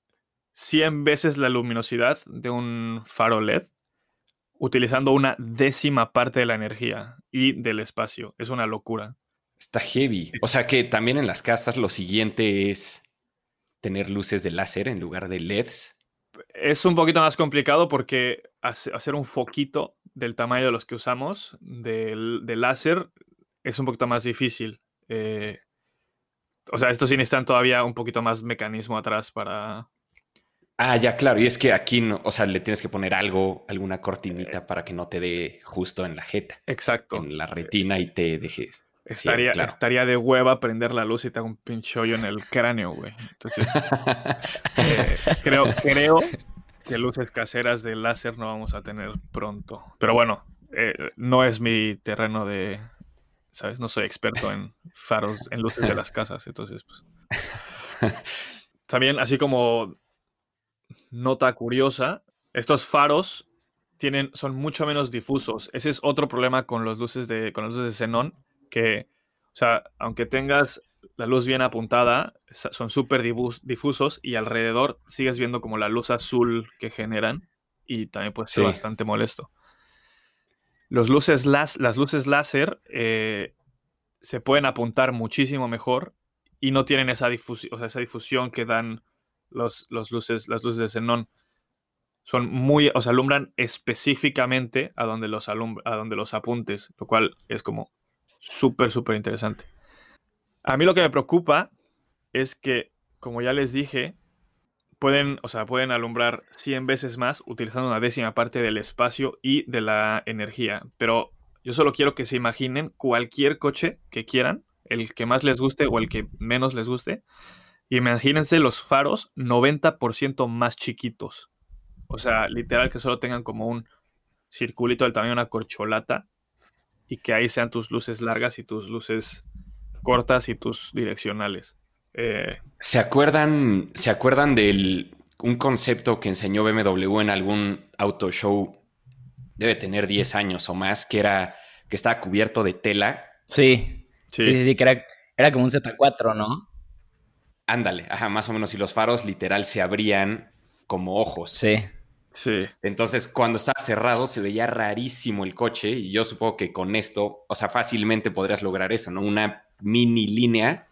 100 veces la luminosidad de un faro LED utilizando una décima parte de la energía y del espacio. Es una locura. Está heavy. O sea que también en las casas lo siguiente es tener luces de láser en lugar de LEDs. Es un poquito más complicado porque hace- hacer un foquito del tamaño de los que usamos del, de láser es un poquito más difícil. Eh, o sea, estos sí necesitan todavía un poquito más mecanismo atrás para... Ah, ya, claro. Y es que aquí, no, o sea, le tienes que poner algo, alguna Eh. cortinita para que no te dé justo en la jeta, Exacto. en la retina y te dejes. Estaría, claro. estaría de hueva prender la luz y te hago un pinche hoyo en el cráneo, güey. Entonces, eh, creo, creo que luces caseras de láser no vamos a tener pronto. Pero bueno, eh, no es mi terreno de, ¿sabes? No soy experto en faros, en luces de las casas. Entonces, pues. También, así como nota curiosa, estos faros tienen, son mucho menos difusos. Ese es otro problema con los luces de, con las luces de xenón, que, o sea, aunque tengas la luz bien apuntada, son súper difusos y alrededor sigues viendo como la luz azul que generan y también puede ser bastante molesto. Los luces las, las luces láser eh, se pueden apuntar muchísimo mejor y no tienen esa, difusión, esa difusión que dan los, los, luces, las luces de xenón. Son muy, o sea, alumbran específicamente a donde los, a donde los apuntes, lo cual es como súper, súper interesante. A mí lo que me preocupa es que, como ya les dije, pueden, o sea, pueden alumbrar 100 veces más utilizando una décima parte del espacio y de la energía. Pero yo solo quiero que se imaginen cualquier coche que quieran, el que más les guste o el que menos les guste. Y imagínense los faros 90% más chiquitos. O sea, literal que solo tengan como un circulito del tamaño de una corcholata y que ahí sean tus luces largas y tus luces cortas y tus direccionales. Eh, ¿Se acuerdan, ¿Se acuerdan del un concepto que enseñó BMW en algún auto show? Debe tener 10 años o más, que era que estaba cubierto de tela. Sí, sí, sí, sí, que era, era como un Z4, ¿no? Ándale, ajá, más o menos. Y los faros literal se abrían como ojos. Sí. Sí. Entonces, cuando estaba cerrado, se veía rarísimo el coche. Y yo supongo que con esto, o sea, fácilmente podrías lograr eso, ¿no? Una mini línea,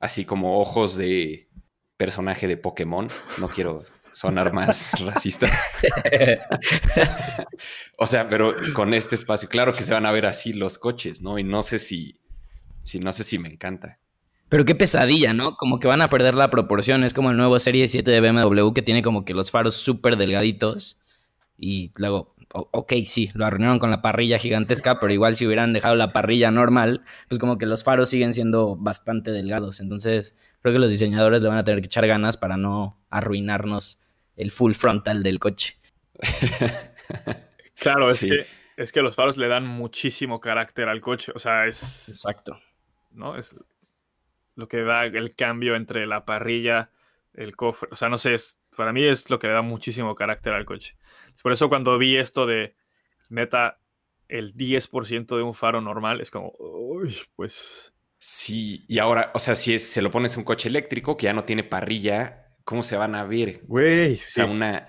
así como ojos de personaje de Pokémon. No quiero sonar más racista. o sea, pero con este espacio, claro que se van a ver así los coches, ¿no? Y no sé si, si no sé si me encanta. Pero qué pesadilla, ¿no? Como que van a perder la proporción. Es como el nuevo Serie 7 de BMW que tiene como que los faros súper delgaditos. Y luego, ok, sí, lo arruinaron con la parrilla gigantesca, pero igual si hubieran dejado la parrilla normal, pues como que los faros siguen siendo bastante delgados. Entonces, creo que los diseñadores le van a tener que echar ganas para no arruinarnos el full frontal del coche. claro, es, que, es que los faros le dan muchísimo carácter al coche. O sea, es. Exacto. ¿No? Es, lo que da el cambio entre la parrilla, el cofre. O sea, no sé, es, para mí es lo que le da muchísimo carácter al coche. Por eso cuando vi esto de neta el 10% de un faro normal, es como, uy, pues... Sí, y ahora, o sea, si se lo pones a un coche eléctrico que ya no tiene parrilla, ¿cómo se van a ver? Güey, o sea, una...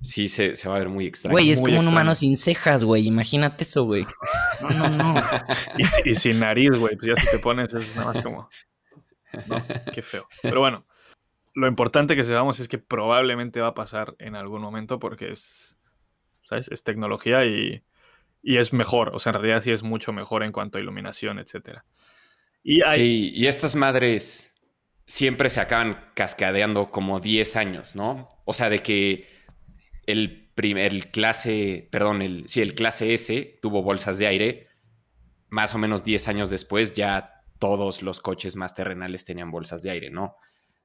Sí, se, va a ver muy extraño. Güey, es como un humano sin cejas, güey. Imagínate eso, güey. No, no, no. y, y, sin nariz, güey. Pues ya si te pones es nada más como... Qué feo. Pero bueno, lo importante que sepamos es que probablemente va a pasar en algún momento porque es, ¿sabes? Es tecnología y, es mejor. O sea, en realidad sí es mucho mejor en cuanto a iluminación, etc. Y Sí, y estas madres siempre se acaban cascadeando como 10 años, ¿no? O sea, de que el primer clase, perdón, el, sí, el clase S tuvo bolsas de aire, más o menos 10 años después ya todos los coches más terrenales tenían bolsas de aire, ¿no?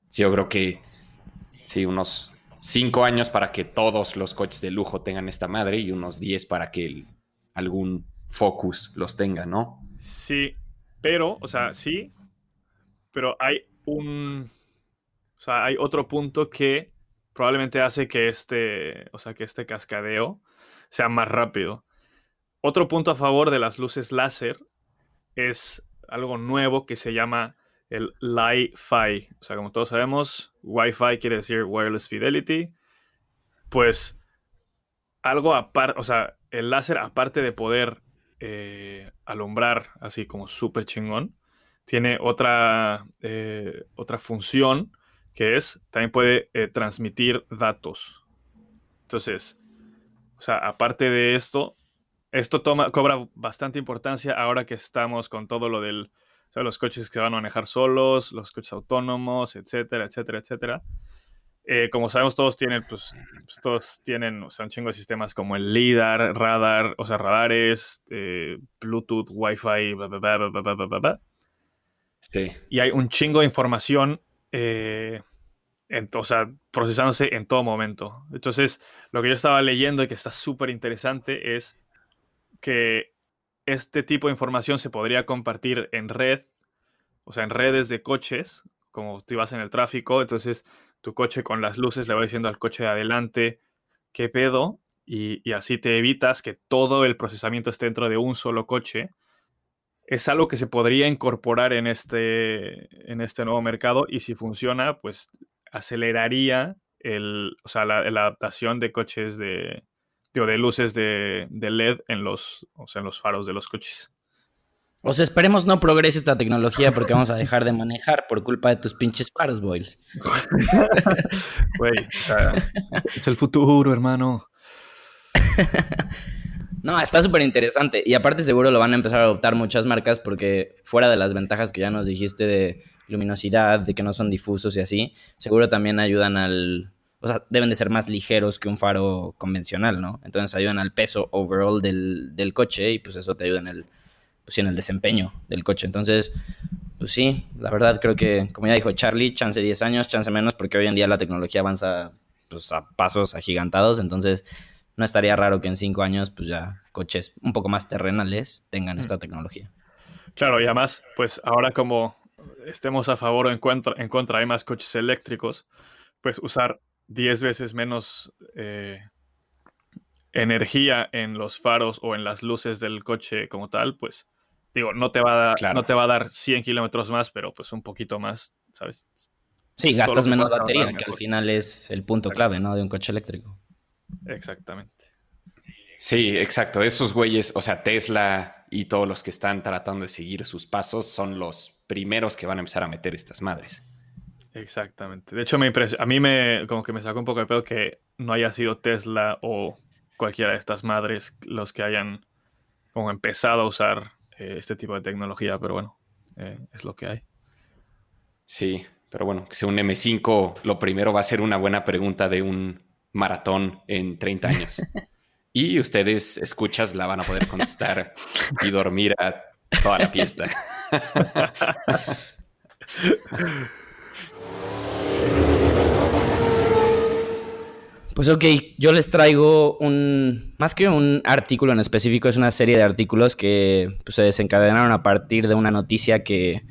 Sí, yo creo que sí, unos cinco años para que todos los coches de lujo tengan esta madre y unos diez para que algún Focus los tenga, ¿no? Sí, pero, o sea, sí, pero hay un, o sea, hay otro punto que probablemente hace que este, o sea, que este cascadeo sea más rápido. Otro punto a favor de las luces láser es algo nuevo que se llama el Li-Fi. O sea, como todos sabemos, Wi-Fi quiere decir Wireless Fidelity. Pues algo aparte, o sea, el láser aparte de poder eh, alumbrar así como súper chingón, tiene otra, eh, otra función que es, también puede eh, transmitir datos. Entonces, o sea, aparte de esto, esto toma, cobra bastante importancia ahora que estamos con todo lo del, o sea, los coches que van a manejar solos, los coches autónomos, etcétera, etcétera, etcétera. Eh, como sabemos, todos tienen, pues, pues, todos tienen, o sea, un chingo de sistemas como el LIDAR, radar, o sea, radares, eh, Bluetooth, Wi-Fi, bla, bla, bla, bla, bla, bla, bla. Sí. Y hay un chingo de información, eh, o sea, procesándose en todo momento. Entonces, lo que yo estaba leyendo y que está súper interesante es que este tipo de información se podría compartir en red, o sea, en redes de coches, como tú ibas en el tráfico, entonces tu coche con las luces le va diciendo al coche de adelante qué pedo, y, así te evitas que todo el procesamiento esté dentro de un solo coche. Es algo que se podría incorporar en este, en este nuevo mercado y si funciona, pues aceleraría el, o sea, la, adaptación de coches de, de luces de, LED en los, en los faros de los coches. O sea, esperemos no progrese esta tecnología porque vamos a dejar de manejar por culpa de tus pinches faros, boys. Güey, es el futuro, hermano. no, está súper interesante. Y aparte seguro lo van a empezar a adoptar muchas marcas porque fuera de las ventajas que ya nos dijiste de luminosidad, de que no son difusos y así, seguro también ayudan al... O sea, deben de ser más ligeros que un faro convencional, ¿no? Entonces ayudan al peso overall del, del coche y pues eso te ayuda en el, pues, en el desempeño del coche. Entonces, pues sí, la verdad creo que, como ya dijo Charlie, chance 10 años, chance menos, porque hoy en día la tecnología avanza pues, a pasos agigantados. Entonces, no estaría raro que en cinco años, pues ya coches un poco más terrenales tengan esta tecnología. Claro, y además, pues ahora como estemos a favor o en contra, en contra hay más coches eléctricos, pues usar 10 veces menos eh, energía en los faros o en las luces del coche como tal, pues digo, no te va a dar, no te va a dar 100 kilómetros más, pero pues un poquito más, ¿sabes? Sí, gastas menos batería, que al final es el punto clave, ¿no? De un coche eléctrico. Exactamente. Sí, exacto. Esos güeyes, o sea, Tesla y todos los que están tratando de seguir sus pasos son los primeros que van a empezar a meter estas madres. Exactamente. De hecho, me a mí me como que me sacó un poco de pedo que no haya sido Tesla o cualquiera de estas madres los que hayan como empezado a usar eh, este tipo de tecnología, pero bueno, eh, es lo que hay. Sí, pero bueno, que sea un M5, lo primero va a ser una buena pregunta de un maratón en 30 años. y ustedes, escuchas, la van a poder contestar y dormir a toda la fiesta. Pues ok, yo les traigo un, más que un artículo en específico, es una serie de artículos que pues, se desencadenaron a partir de una noticia que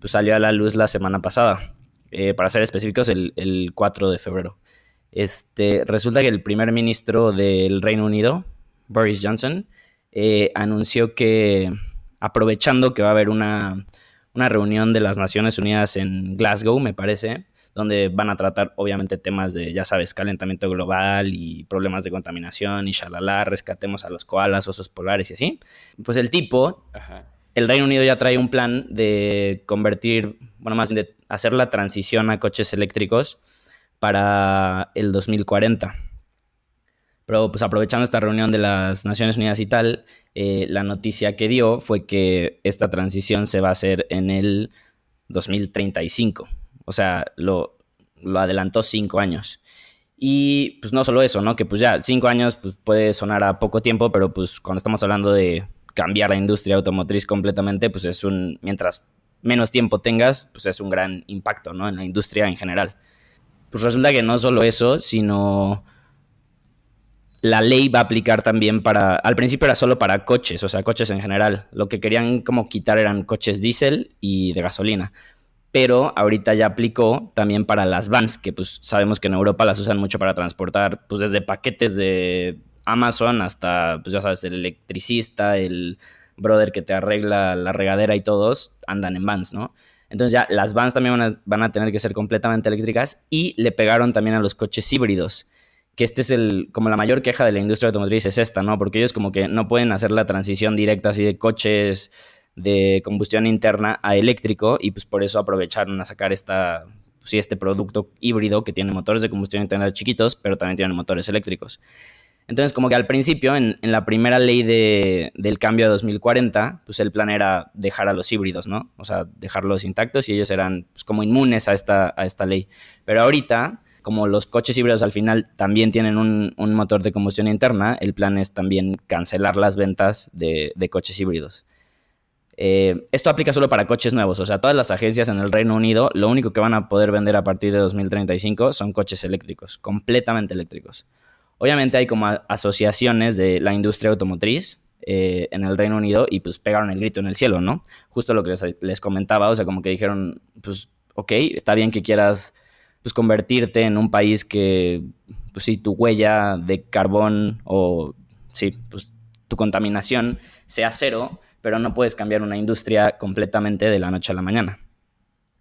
pues, salió a la luz la semana pasada. Eh, para ser específicos, el, el 4 de febrero. Este, resulta que el primer ministro del Reino Unido, Boris Johnson, eh, anunció que aprovechando que va a haber una, reunión de las Naciones Unidas en Glasgow, me parece, donde van a tratar obviamente temas de, ya sabes, calentamiento global y problemas de contaminación y shalala, rescatemos a los koalas, osos polares y así. Pues el tipo, el Reino Unido ya trae un plan de convertir, bueno, más bien de hacer la transición a coches eléctricos para el 2040. Pero pues aprovechando esta reunión de las Naciones Unidas y tal, eh, la noticia que dio fue que esta transición se va a hacer en el 2035. O sea, lo, adelantó cinco años. Y pues no solo eso, ¿no? Que pues ya cinco años pues, puede sonar a poco tiempo, pero pues cuando estamos hablando de cambiar la industria automotriz completamente, pues es un, mientras menos tiempo tengas, pues es un gran impacto, ¿no? En la industria en general. Pues resulta que no solo eso, sino la ley va a aplicar también para, al principio era solo para coches, o sea, coches en general. Lo que querían como quitar eran coches diésel y de gasolina. Pero ahorita ya aplicó también para las vans, que pues sabemos que en Europa las usan mucho para transportar, pues desde paquetes de Amazon hasta, pues ya sabes, el electricista, el brother que te arregla la regadera y todos andan en vans, ¿no? Entonces ya las vans también van a, tener que ser completamente eléctricas y le pegaron también a los coches híbridos. Que este es el, como la mayor queja de la industria automotriz es esta, ¿no? Porque ellos como que no pueden hacer la transición directa así de coches de combustión interna a eléctrico y pues por eso aprovecharon a sacar esta, pues este producto híbrido que tiene motores de combustión interna chiquitos, pero también tiene motores eléctricos. Entonces, como que al principio, en, la primera ley de, del cambio de 2040, pues el plan era dejar a los híbridos, ¿no? O sea, dejarlos intactos y ellos eran pues, como inmunes a esta, a esta ley. Pero ahorita, como los coches híbridos al final también tienen un, motor de combustión interna, el plan es también cancelar las ventas de, coches híbridos. Eh, esto aplica solo para coches nuevos, o sea, todas las agencias en el Reino Unido lo único que van a poder vender a partir de 2035 son coches eléctricos, completamente eléctricos. Obviamente hay como asociaciones de la industria automotriz eh, en el Reino Unido y pues pegaron el grito en el cielo, ¿no? Justo lo que les, comentaba, o sea, como que dijeron, pues, ok, está bien que quieras pues convertirte en un país que, pues sí, tu huella de carbón o, sí, pues tu contaminación sea cero, pero no puedes cambiar una industria completamente de la noche a la mañana.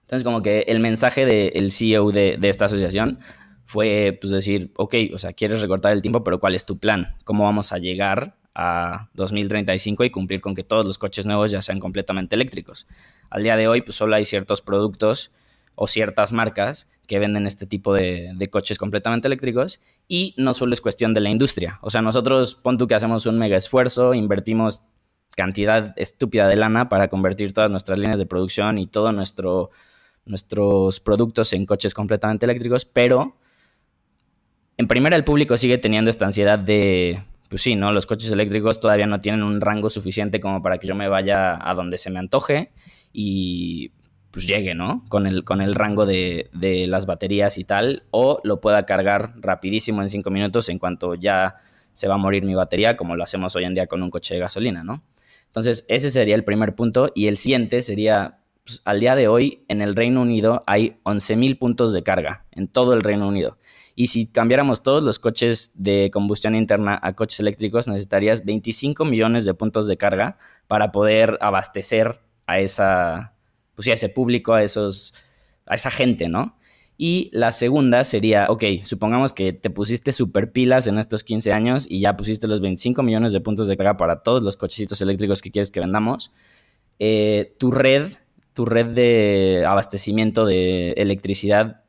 Entonces, como que el mensaje del CEO de, de, esta asociación fue, pues, decir, ok, o sea, quieres recortar el tiempo, pero ¿cuál es tu plan? ¿Cómo vamos a llegar a 2035 y cumplir con que todos los coches nuevos ya sean completamente eléctricos? Al día de hoy, pues, solo hay ciertos productos o ciertas marcas que venden este tipo de, de, coches completamente eléctricos y no solo es cuestión de la industria. O sea, nosotros, pon tú que hacemos un mega esfuerzo, invertimos cantidad estúpida de lana para convertir todas nuestras líneas de producción y todos nuestro, nuestros productos en coches completamente eléctricos, pero en primera el público sigue teniendo esta ansiedad de, pues sí, ¿no? Los coches eléctricos todavía no tienen un rango suficiente como para que yo me vaya a donde se me antoje y pues llegue, ¿no? Con el, con el rango de, de las baterías y tal, o lo pueda cargar rapidísimo en cinco minutos en cuanto ya se va a morir mi batería, como lo hacemos hoy en día con un coche de gasolina, ¿no? Entonces, ese sería el primer punto. Y el siguiente sería, pues, al día de hoy, en el Reino Unido hay 11.000 puntos de carga en todo el Reino Unido. Y si cambiáramos todos los coches de combustión interna a coches eléctricos, necesitarías 25 millones de puntos de carga para poder abastecer a esa, pues a ese público, a esos, a esa gente, ¿no? Y la segunda sería, ok, supongamos que te pusiste super pilas en estos 15 años y ya pusiste los 25 millones de puntos de carga para todos los cochecitos eléctricos que quieres que vendamos. Eh, tu red, tu red de abastecimiento de electricidad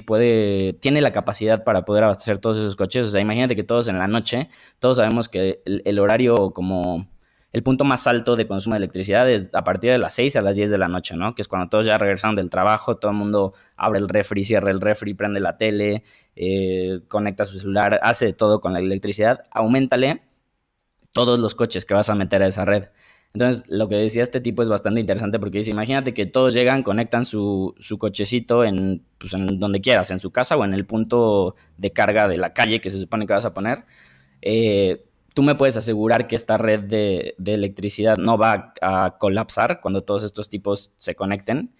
puede, tiene la capacidad para poder abastecer todos esos coches. O sea, imagínate que todos en la noche, todos sabemos que el, el horario como el punto más alto de consumo de electricidad es a partir de las 6 a las 10 de la noche, ¿no? Que es cuando todos ya regresaron del trabajo, todo el mundo abre el refri, cierra el refri, prende la tele, eh, conecta su celular, hace de todo con la electricidad. Aumentale todos los coches que vas a meter a esa red. Entonces, lo que decía este tipo es bastante interesante porque dice, imagínate que todos llegan, conectan su, su cochecito en, pues, en donde quieras, en su casa o en el punto de carga de la calle que se supone que vas a poner. Eh, tú me puedes asegurar que esta red de, electricidad no va a colapsar cuando todos estos tipos se conecten.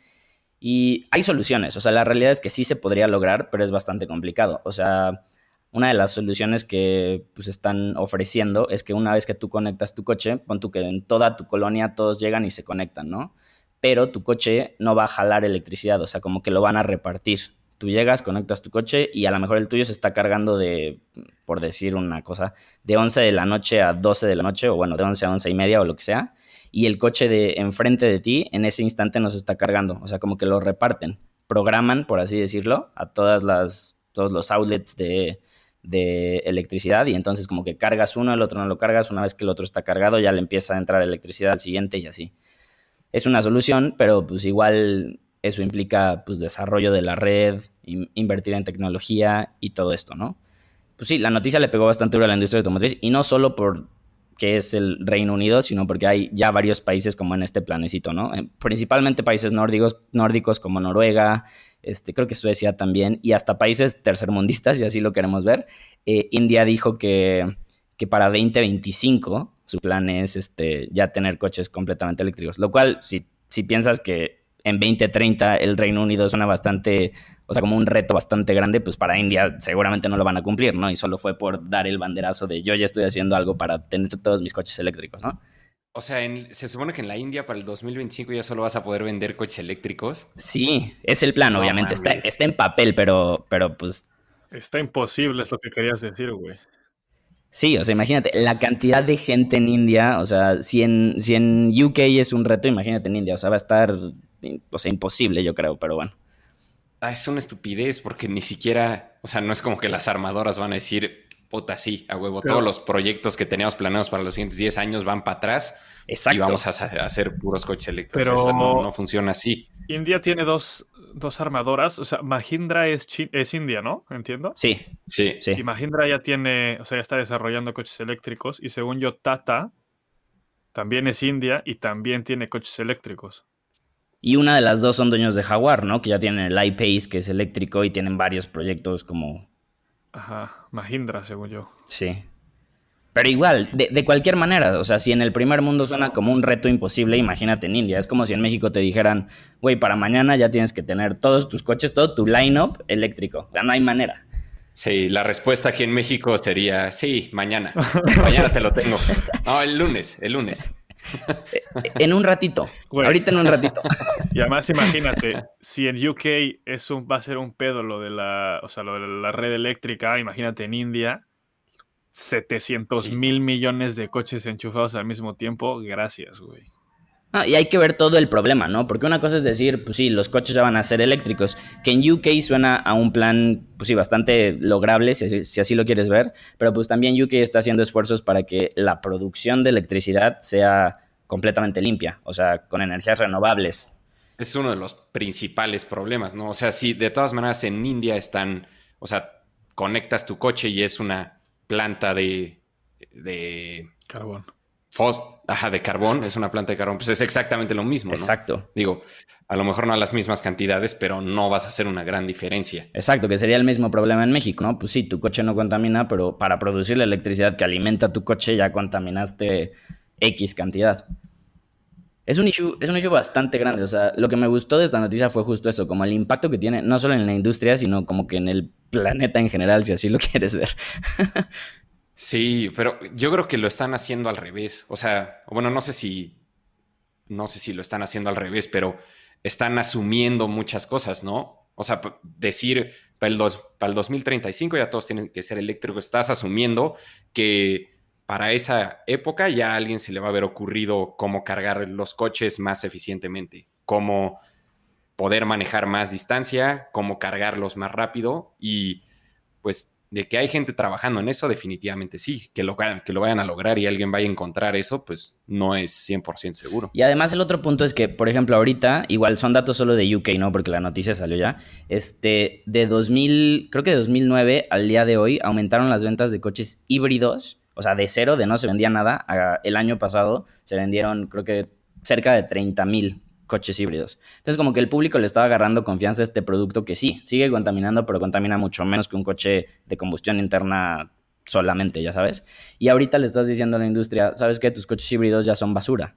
Y hay soluciones, o sea, la realidad es que sí se podría lograr, pero es bastante complicado. O sea, una de las soluciones que pues, están ofreciendo es que una vez que tú conectas tu coche, pon tú que en toda tu colonia todos llegan y se conectan, ¿no? Pero tu coche no va a jalar electricidad, o sea, como que lo van a repartir. Tú llegas, conectas tu coche y a lo mejor el tuyo se está cargando de, por decir una cosa, de 11 de la noche a 12 de la noche, o bueno, de 11 a 11 y media o lo que sea, y el coche de enfrente de ti en ese instante no se está cargando. O sea, como que lo reparten, programan, por así decirlo, a todas las, todos los outlets de, de electricidad y entonces como que cargas uno, el otro no lo cargas, una vez que el otro está cargado ya le empieza a entrar electricidad al siguiente y así. Es una solución, pero pues igual eso implica pues, desarrollo de la red, invertir en tecnología y todo esto, ¿no? Pues sí, la noticia le pegó bastante duro a la industria automotriz y no solo por que es el Reino Unido, sino porque hay ya varios países como en este planecito, ¿no? Eh, principalmente países nórdicos, nórdicos como Noruega, este, creo que Suecia también, y hasta países tercermundistas, y así lo queremos ver. Eh, India dijo que, que para 2025 su plan es este, ya tener coches completamente eléctricos, lo cual, si, si piensas que en 2030 el Reino Unido suena bastante, o sea, como un reto bastante grande, pues para India seguramente no lo van a cumplir, ¿no? Y solo fue por dar el banderazo de yo ya estoy haciendo algo para tener todos mis coches eléctricos, ¿no? O sea, en, se supone que en la India para el 2025 ya solo vas a poder vender coches eléctricos. Sí, es el plan, no, obviamente. Está, está, en papel, pero, pero pues... Está imposible, es lo que querías decir, güey. Sí, o sea, imagínate, la cantidad de gente en India, o sea, si en, si en UK es un reto, imagínate en India, o sea, va a estar o sea, imposible, yo creo, pero bueno. Ah, es una estupidez porque ni siquiera, o sea, no es como que las armadoras van a decir, puta, sí, a huevo, todos los proyectos que teníamos planeados para los siguientes 10 años van para atrás Exacto. y vamos a, hacer puros coches eléctricos. Pero o no, no, funciona así. India tiene dos, dos armadoras, o sea, Mahindra es, es India, ¿no? Entiendo. Sí, sí, sí. Y Mahindra ya tiene, o sea, ya está desarrollando coches eléctricos y según yo, Tata también es India y también tiene coches eléctricos. Y una de las dos son dueños de Jaguar, ¿no? Que ya tienen el iPace, que es eléctrico, y tienen varios proyectos como. Ajá, Mahindra, según yo. Sí. Pero igual, de, de, cualquier manera, o sea, si en el primer mundo suena como un reto imposible, imagínate en India. Es como si en México te dijeran, güey, para mañana ya tienes que tener todos tus coches, todo tu line-up eléctrico. O sea, no hay manera. Sí, la respuesta aquí en México sería, sí, mañana. mañana te lo tengo. No, el lunes, el lunes. En un ratito. Ahorita en un ratito. Y además imagínate, si en UK es un, va a ser un pedo lo de la, o sea, lo de la red eléctrica, imagínate en India 700 mil millones de coches enchufados al mismo tiempo. Gracias, güey. Ah, y hay que ver todo el problema, ¿no? Porque una cosa es decir, pues sí, los coches ya van a ser eléctricos, que en UK suena a un plan, pues sí, bastante lograble, si, si, así lo quieres ver, pero pues también UK está haciendo esfuerzos para que la producción de electricidad sea completamente limpia, o sea, con energías renovables. Es uno de los principales problemas, ¿no? O sea, si de todas maneras en India están, o sea, conectas tu coche y es una planta de, de carbón. Fos, ajá, de carbón, es una planta de carbón, pues es exactamente lo mismo. ¿no? Exacto. Digo, a lo mejor no a las mismas cantidades, pero no vas a hacer una gran diferencia. Exacto, que sería el mismo problema en México, ¿no? Pues sí, tu coche no contamina, pero para producir la electricidad que alimenta tu coche ya contaminaste X cantidad. Es un, issue, es un issue bastante grande. O sea, lo que me gustó de esta noticia fue justo eso, como el impacto que tiene, no solo en la industria, sino como que en el planeta en general, si así lo quieres ver. Sí, pero yo creo que lo están haciendo al revés. O sea, bueno, no sé si. No sé si lo están haciendo al revés, pero están asumiendo muchas cosas, ¿no? O sea, decir para el, dos, para el 2035 ya todos tienen que ser eléctricos. Estás asumiendo que para esa época ya a alguien se le va a haber ocurrido cómo cargar los coches más eficientemente, cómo poder manejar más distancia, cómo cargarlos más rápido y pues de que hay gente trabajando en eso, definitivamente sí, que lo, que lo vayan a lograr y alguien vaya a encontrar eso, pues no es 100% seguro. Y además el otro punto es que, por ejemplo, ahorita, igual son datos solo de UK, ¿no? Porque la noticia salió ya, este, de 2000, creo que de 2009 al día de hoy aumentaron las ventas de coches híbridos o sea, de cero, de no se vendía nada, el año pasado se vendieron creo que cerca de 30 mil coches híbridos. Entonces como que el público le estaba agarrando confianza a este producto que sí, sigue contaminando, pero contamina mucho menos que un coche de combustión interna solamente, ya sabes. Y ahorita le estás diciendo a la industria, ¿sabes qué? Tus coches híbridos ya son basura.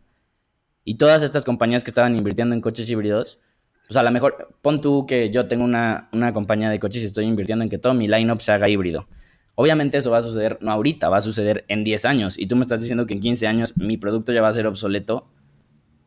Y todas estas compañías que estaban invirtiendo en coches híbridos, pues a lo mejor, pon tú que yo tengo una, una compañía de coches y estoy invirtiendo en que todo mi lineup se haga híbrido. Obviamente eso va a suceder no ahorita, va a suceder en 10 años. Y tú me estás diciendo que en 15 años mi producto ya va a ser obsoleto.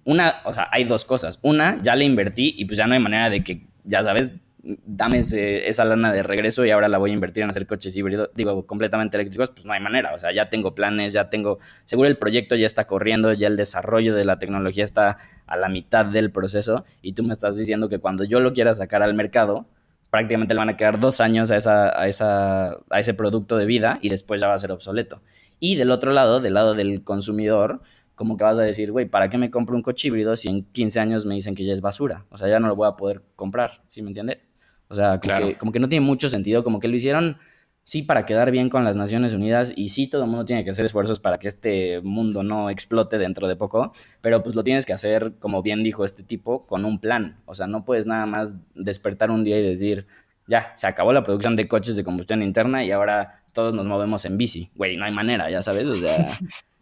Una, o sea, hay dos cosas. Una, ya le invertí y pues ya no hay manera de que, ya sabes, dame esa lana de regreso y ahora la voy a invertir en hacer coches híbridos, digo, completamente eléctricos, pues no hay manera. O sea, ya tengo planes, ya tengo, seguro el proyecto ya está corriendo, ya el desarrollo de la tecnología está a la mitad del proceso y tú me estás diciendo que cuando yo lo quiera sacar al mercado, prácticamente le van a quedar dos años a, esa, a, esa, a ese producto de vida y después ya va a ser obsoleto. Y del otro lado, del lado del consumidor, como que vas a decir, güey, ¿para qué me compro un coche híbrido si en 15 años me dicen que ya es basura? O sea, ya no lo voy a poder comprar, ¿sí me entiendes? O sea, como, que, como que no tiene mucho sentido, como que lo hicieron sí para quedar bien con las Naciones Unidas y sí todo el mundo tiene que hacer esfuerzos para que este mundo no explote dentro de poco, pero pues lo tienes que hacer, como bien dijo este tipo, con un plan. O sea, no puedes nada más despertar un día y decir, ya, se acabó la producción de coches de combustión interna y ahora todos nos movemos en bici. Güey, no hay manera, ya sabes, o sea,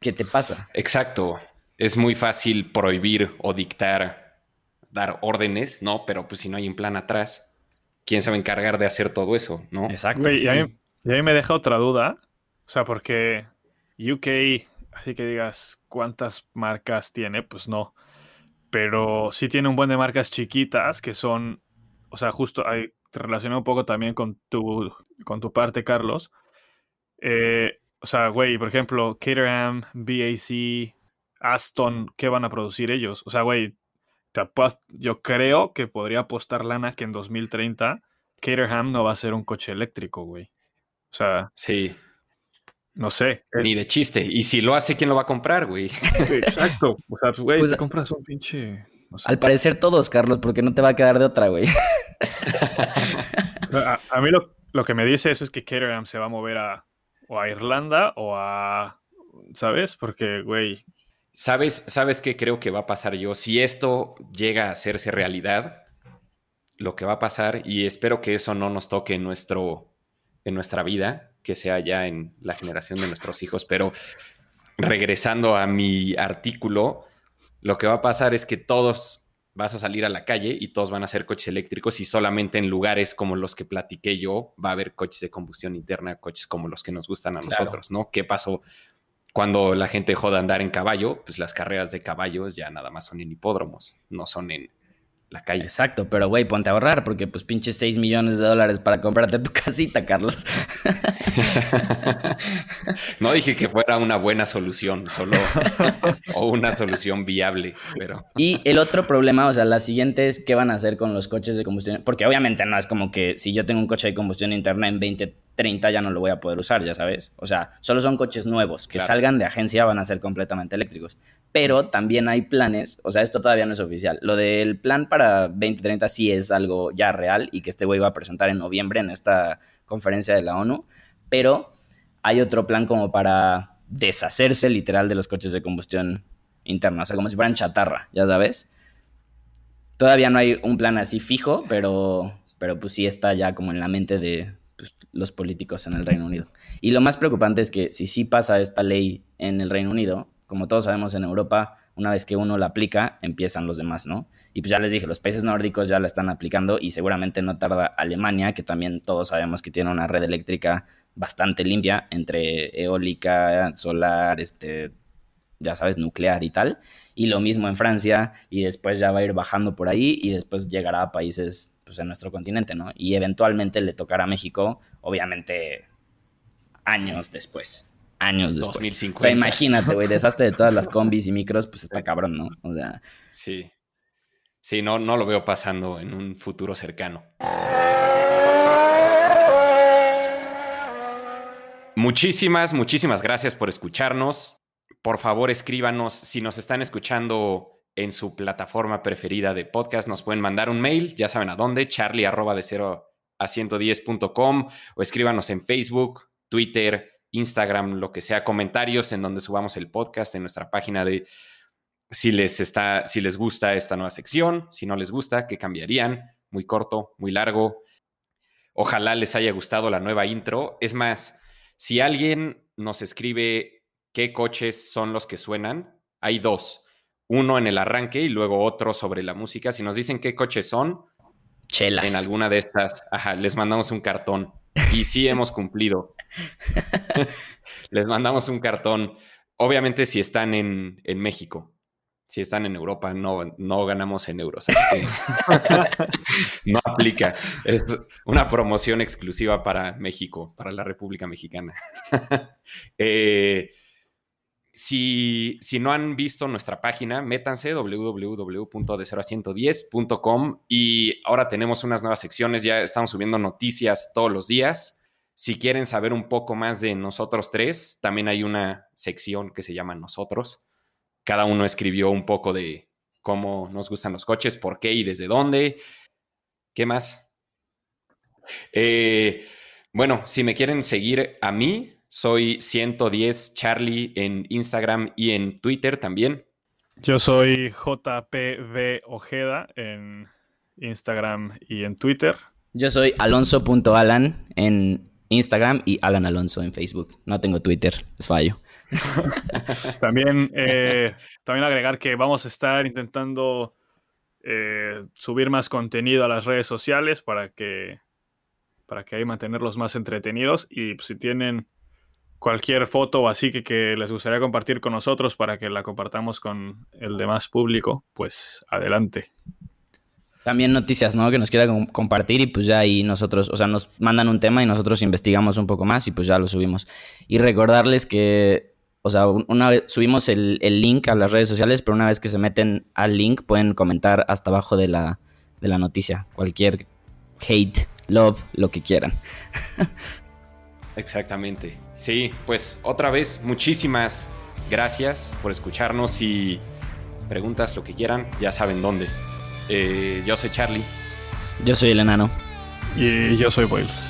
¿qué te pasa? Exacto. Es muy fácil prohibir o dictar, dar órdenes, ¿no? Pero pues si no hay un plan atrás quién se va a encargar de hacer todo eso, ¿no? Exacto. y, a mí, me deja otra duda. O sea, porque UK, así que digas cuántas marcas tiene, pues no. Pero sí tiene un buen de marcas chiquitas que son, o sea, justo ahí te relaciono un poco también con tu, con tu parte, Carlos. Eh, o sea, güey, por ejemplo, Caterham, BAC, Aston, ¿qué van a producir ellos? O sea, güey, yo creo que podría apostar lana que en 2030 Caterham no va a ser un coche eléctrico, güey. O sea. Sí. No sé. Ni de chiste. Y si lo hace, ¿quién lo va a comprar, güey? Exacto. O sea, güey, pues, te compras un pinche. Al parecer todos, Carlos, porque no te va a quedar de otra, güey. a, mí lo, lo, que me dice eso es que Caterham se va a mover a, o a Irlanda o a. ¿Sabes? Porque, güey, ¿Sabes, ¿Sabes qué creo que va a pasar yo? Si esto llega a hacerse realidad, lo que va a pasar, y espero que eso no nos toque en nuestro, en nuestra vida, que sea ya en la generación de nuestros hijos, pero regresando a mi artículo, lo que va a pasar es que todos vas a salir a la calle y todos van a ser coches eléctricos y solamente en lugares como los que platiqué yo va a haber coches de combustión interna, coches como los que nos gustan a nosotros, ¿no? ¿Qué pasó cuando la gente dejó de andar en caballo? Pues las carreras de caballos ya nada más son en hipódromos, no son en la calle. Exacto, pero güey, ponte a ahorrar porque pues pinches 6 millones de dólares para comprarte tu casita, Carlos. no dije que fuera una buena solución, solo o una solución viable, pero... Y el otro problema, o sea, la siguiente es qué van a hacer con los coches de combustión, porque obviamente no es como que si yo tengo un coche de combustión interna en 20 30 ya no lo voy a poder usar, ya sabes. O sea, solo son coches nuevos que salgan de agencia van a ser completamente eléctricos. Pero también hay planes, o sea, esto todavía no es oficial. Lo del plan para 2030 sí es algo ya real y que este güey va a presentar en noviembre en esta conferencia de la ONU. Pero hay otro plan como para deshacerse literal de los coches de combustión interna, o sea, como si fueran chatarra, ya sabes. Todavía no hay un plan así fijo, pero, pero pues sí está ya como en la mente de, pues, los políticos en el Reino Unido. Y lo más preocupante es que si sí pasa esta ley en el Reino Unido, como todos sabemos en Europa, una vez que uno la aplica, empiezan los demás, ¿no? Y pues ya les dije, los países nórdicos ya la están aplicando y seguramente no tarda Alemania, que también todos sabemos que tiene una red eléctrica bastante limpia entre eólica, solar, este, ya sabes, nuclear y tal. Y lo mismo en Francia y después ya va a ir bajando por ahí y después llegará a países pues, en nuestro continente, ¿no? Y eventualmente le tocará a México, obviamente, años después. Años después. 2050. O sea, imagínate, güey, desastre de todas las combis y micros, pues está cabrón, ¿no? O sea. Sí. Sí, no, no lo veo pasando en un futuro cercano. Muchísimas, muchísimas gracias por escucharnos. Por favor, escríbanos si nos están escuchando en su plataforma preferida de podcast. Nos pueden mandar un mail, ya saben a dónde, charlie arroba de 0 a 110.com o escríbanos en Facebook, Twitter, Instagram, lo que sea, comentarios en donde subamos el podcast en nuestra página de si les está, si les gusta esta nueva sección, si no les gusta, qué cambiarían, muy corto, muy largo. Ojalá les haya gustado la nueva intro. Es más, si alguien nos escribe qué coches son los que suenan, hay dos uno en el arranque y luego otro sobre la música. Si nos dicen qué coches son, Chelas. En alguna de estas, ajá, les mandamos un cartón. Y sí hemos cumplido. les mandamos un cartón. Obviamente si están en, en, México. Si están en Europa, no, no ganamos en euros. no aplica. Es una promoción exclusiva para México, para la República Mexicana. eh, si, no han visto nuestra página, métanse www.de0a110.com y ahora tenemos unas nuevas secciones, ya estamos subiendo noticias todos los días. Si quieren saber un poco más de nosotros tres, también hay una sección que se llama Nosotros. Cada uno escribió un poco de cómo nos gustan los coches, por qué y desde dónde. ¿Qué más? Eh, bueno, si me quieren seguir a mí, soy 110 Charlie en Instagram y en Twitter también. Yo soy JPV Ojeda en Instagram y en Twitter. Yo soy alonso.alan en Instagram y Alan Alonso en Facebook. No tengo Twitter, es fallo. también, eh, también agregar que vamos a estar intentando eh, subir más contenido a las redes sociales para que, para que ahí mantenerlos más entretenidos. Y si tienen cualquier foto o así que, que, les gustaría compartir con nosotros para que la compartamos con el demás público, pues adelante. También noticias, ¿no? Que nos quiera compartir y pues ya ahí nosotros, o sea, nos mandan un tema y nosotros investigamos un poco más y pues ya lo subimos. Y recordarles que, o sea, una vez subimos el, el link a las redes sociales, pero una vez que se meten al link pueden comentar hasta abajo de la, de la noticia, cualquier hate, love, lo que quieran. Exactamente. Sí, pues otra vez, muchísimas gracias por escucharnos y preguntas lo que quieran, ya saben dónde. Eh, yo soy Charlie. Yo soy el enano. Y yo soy Boyles.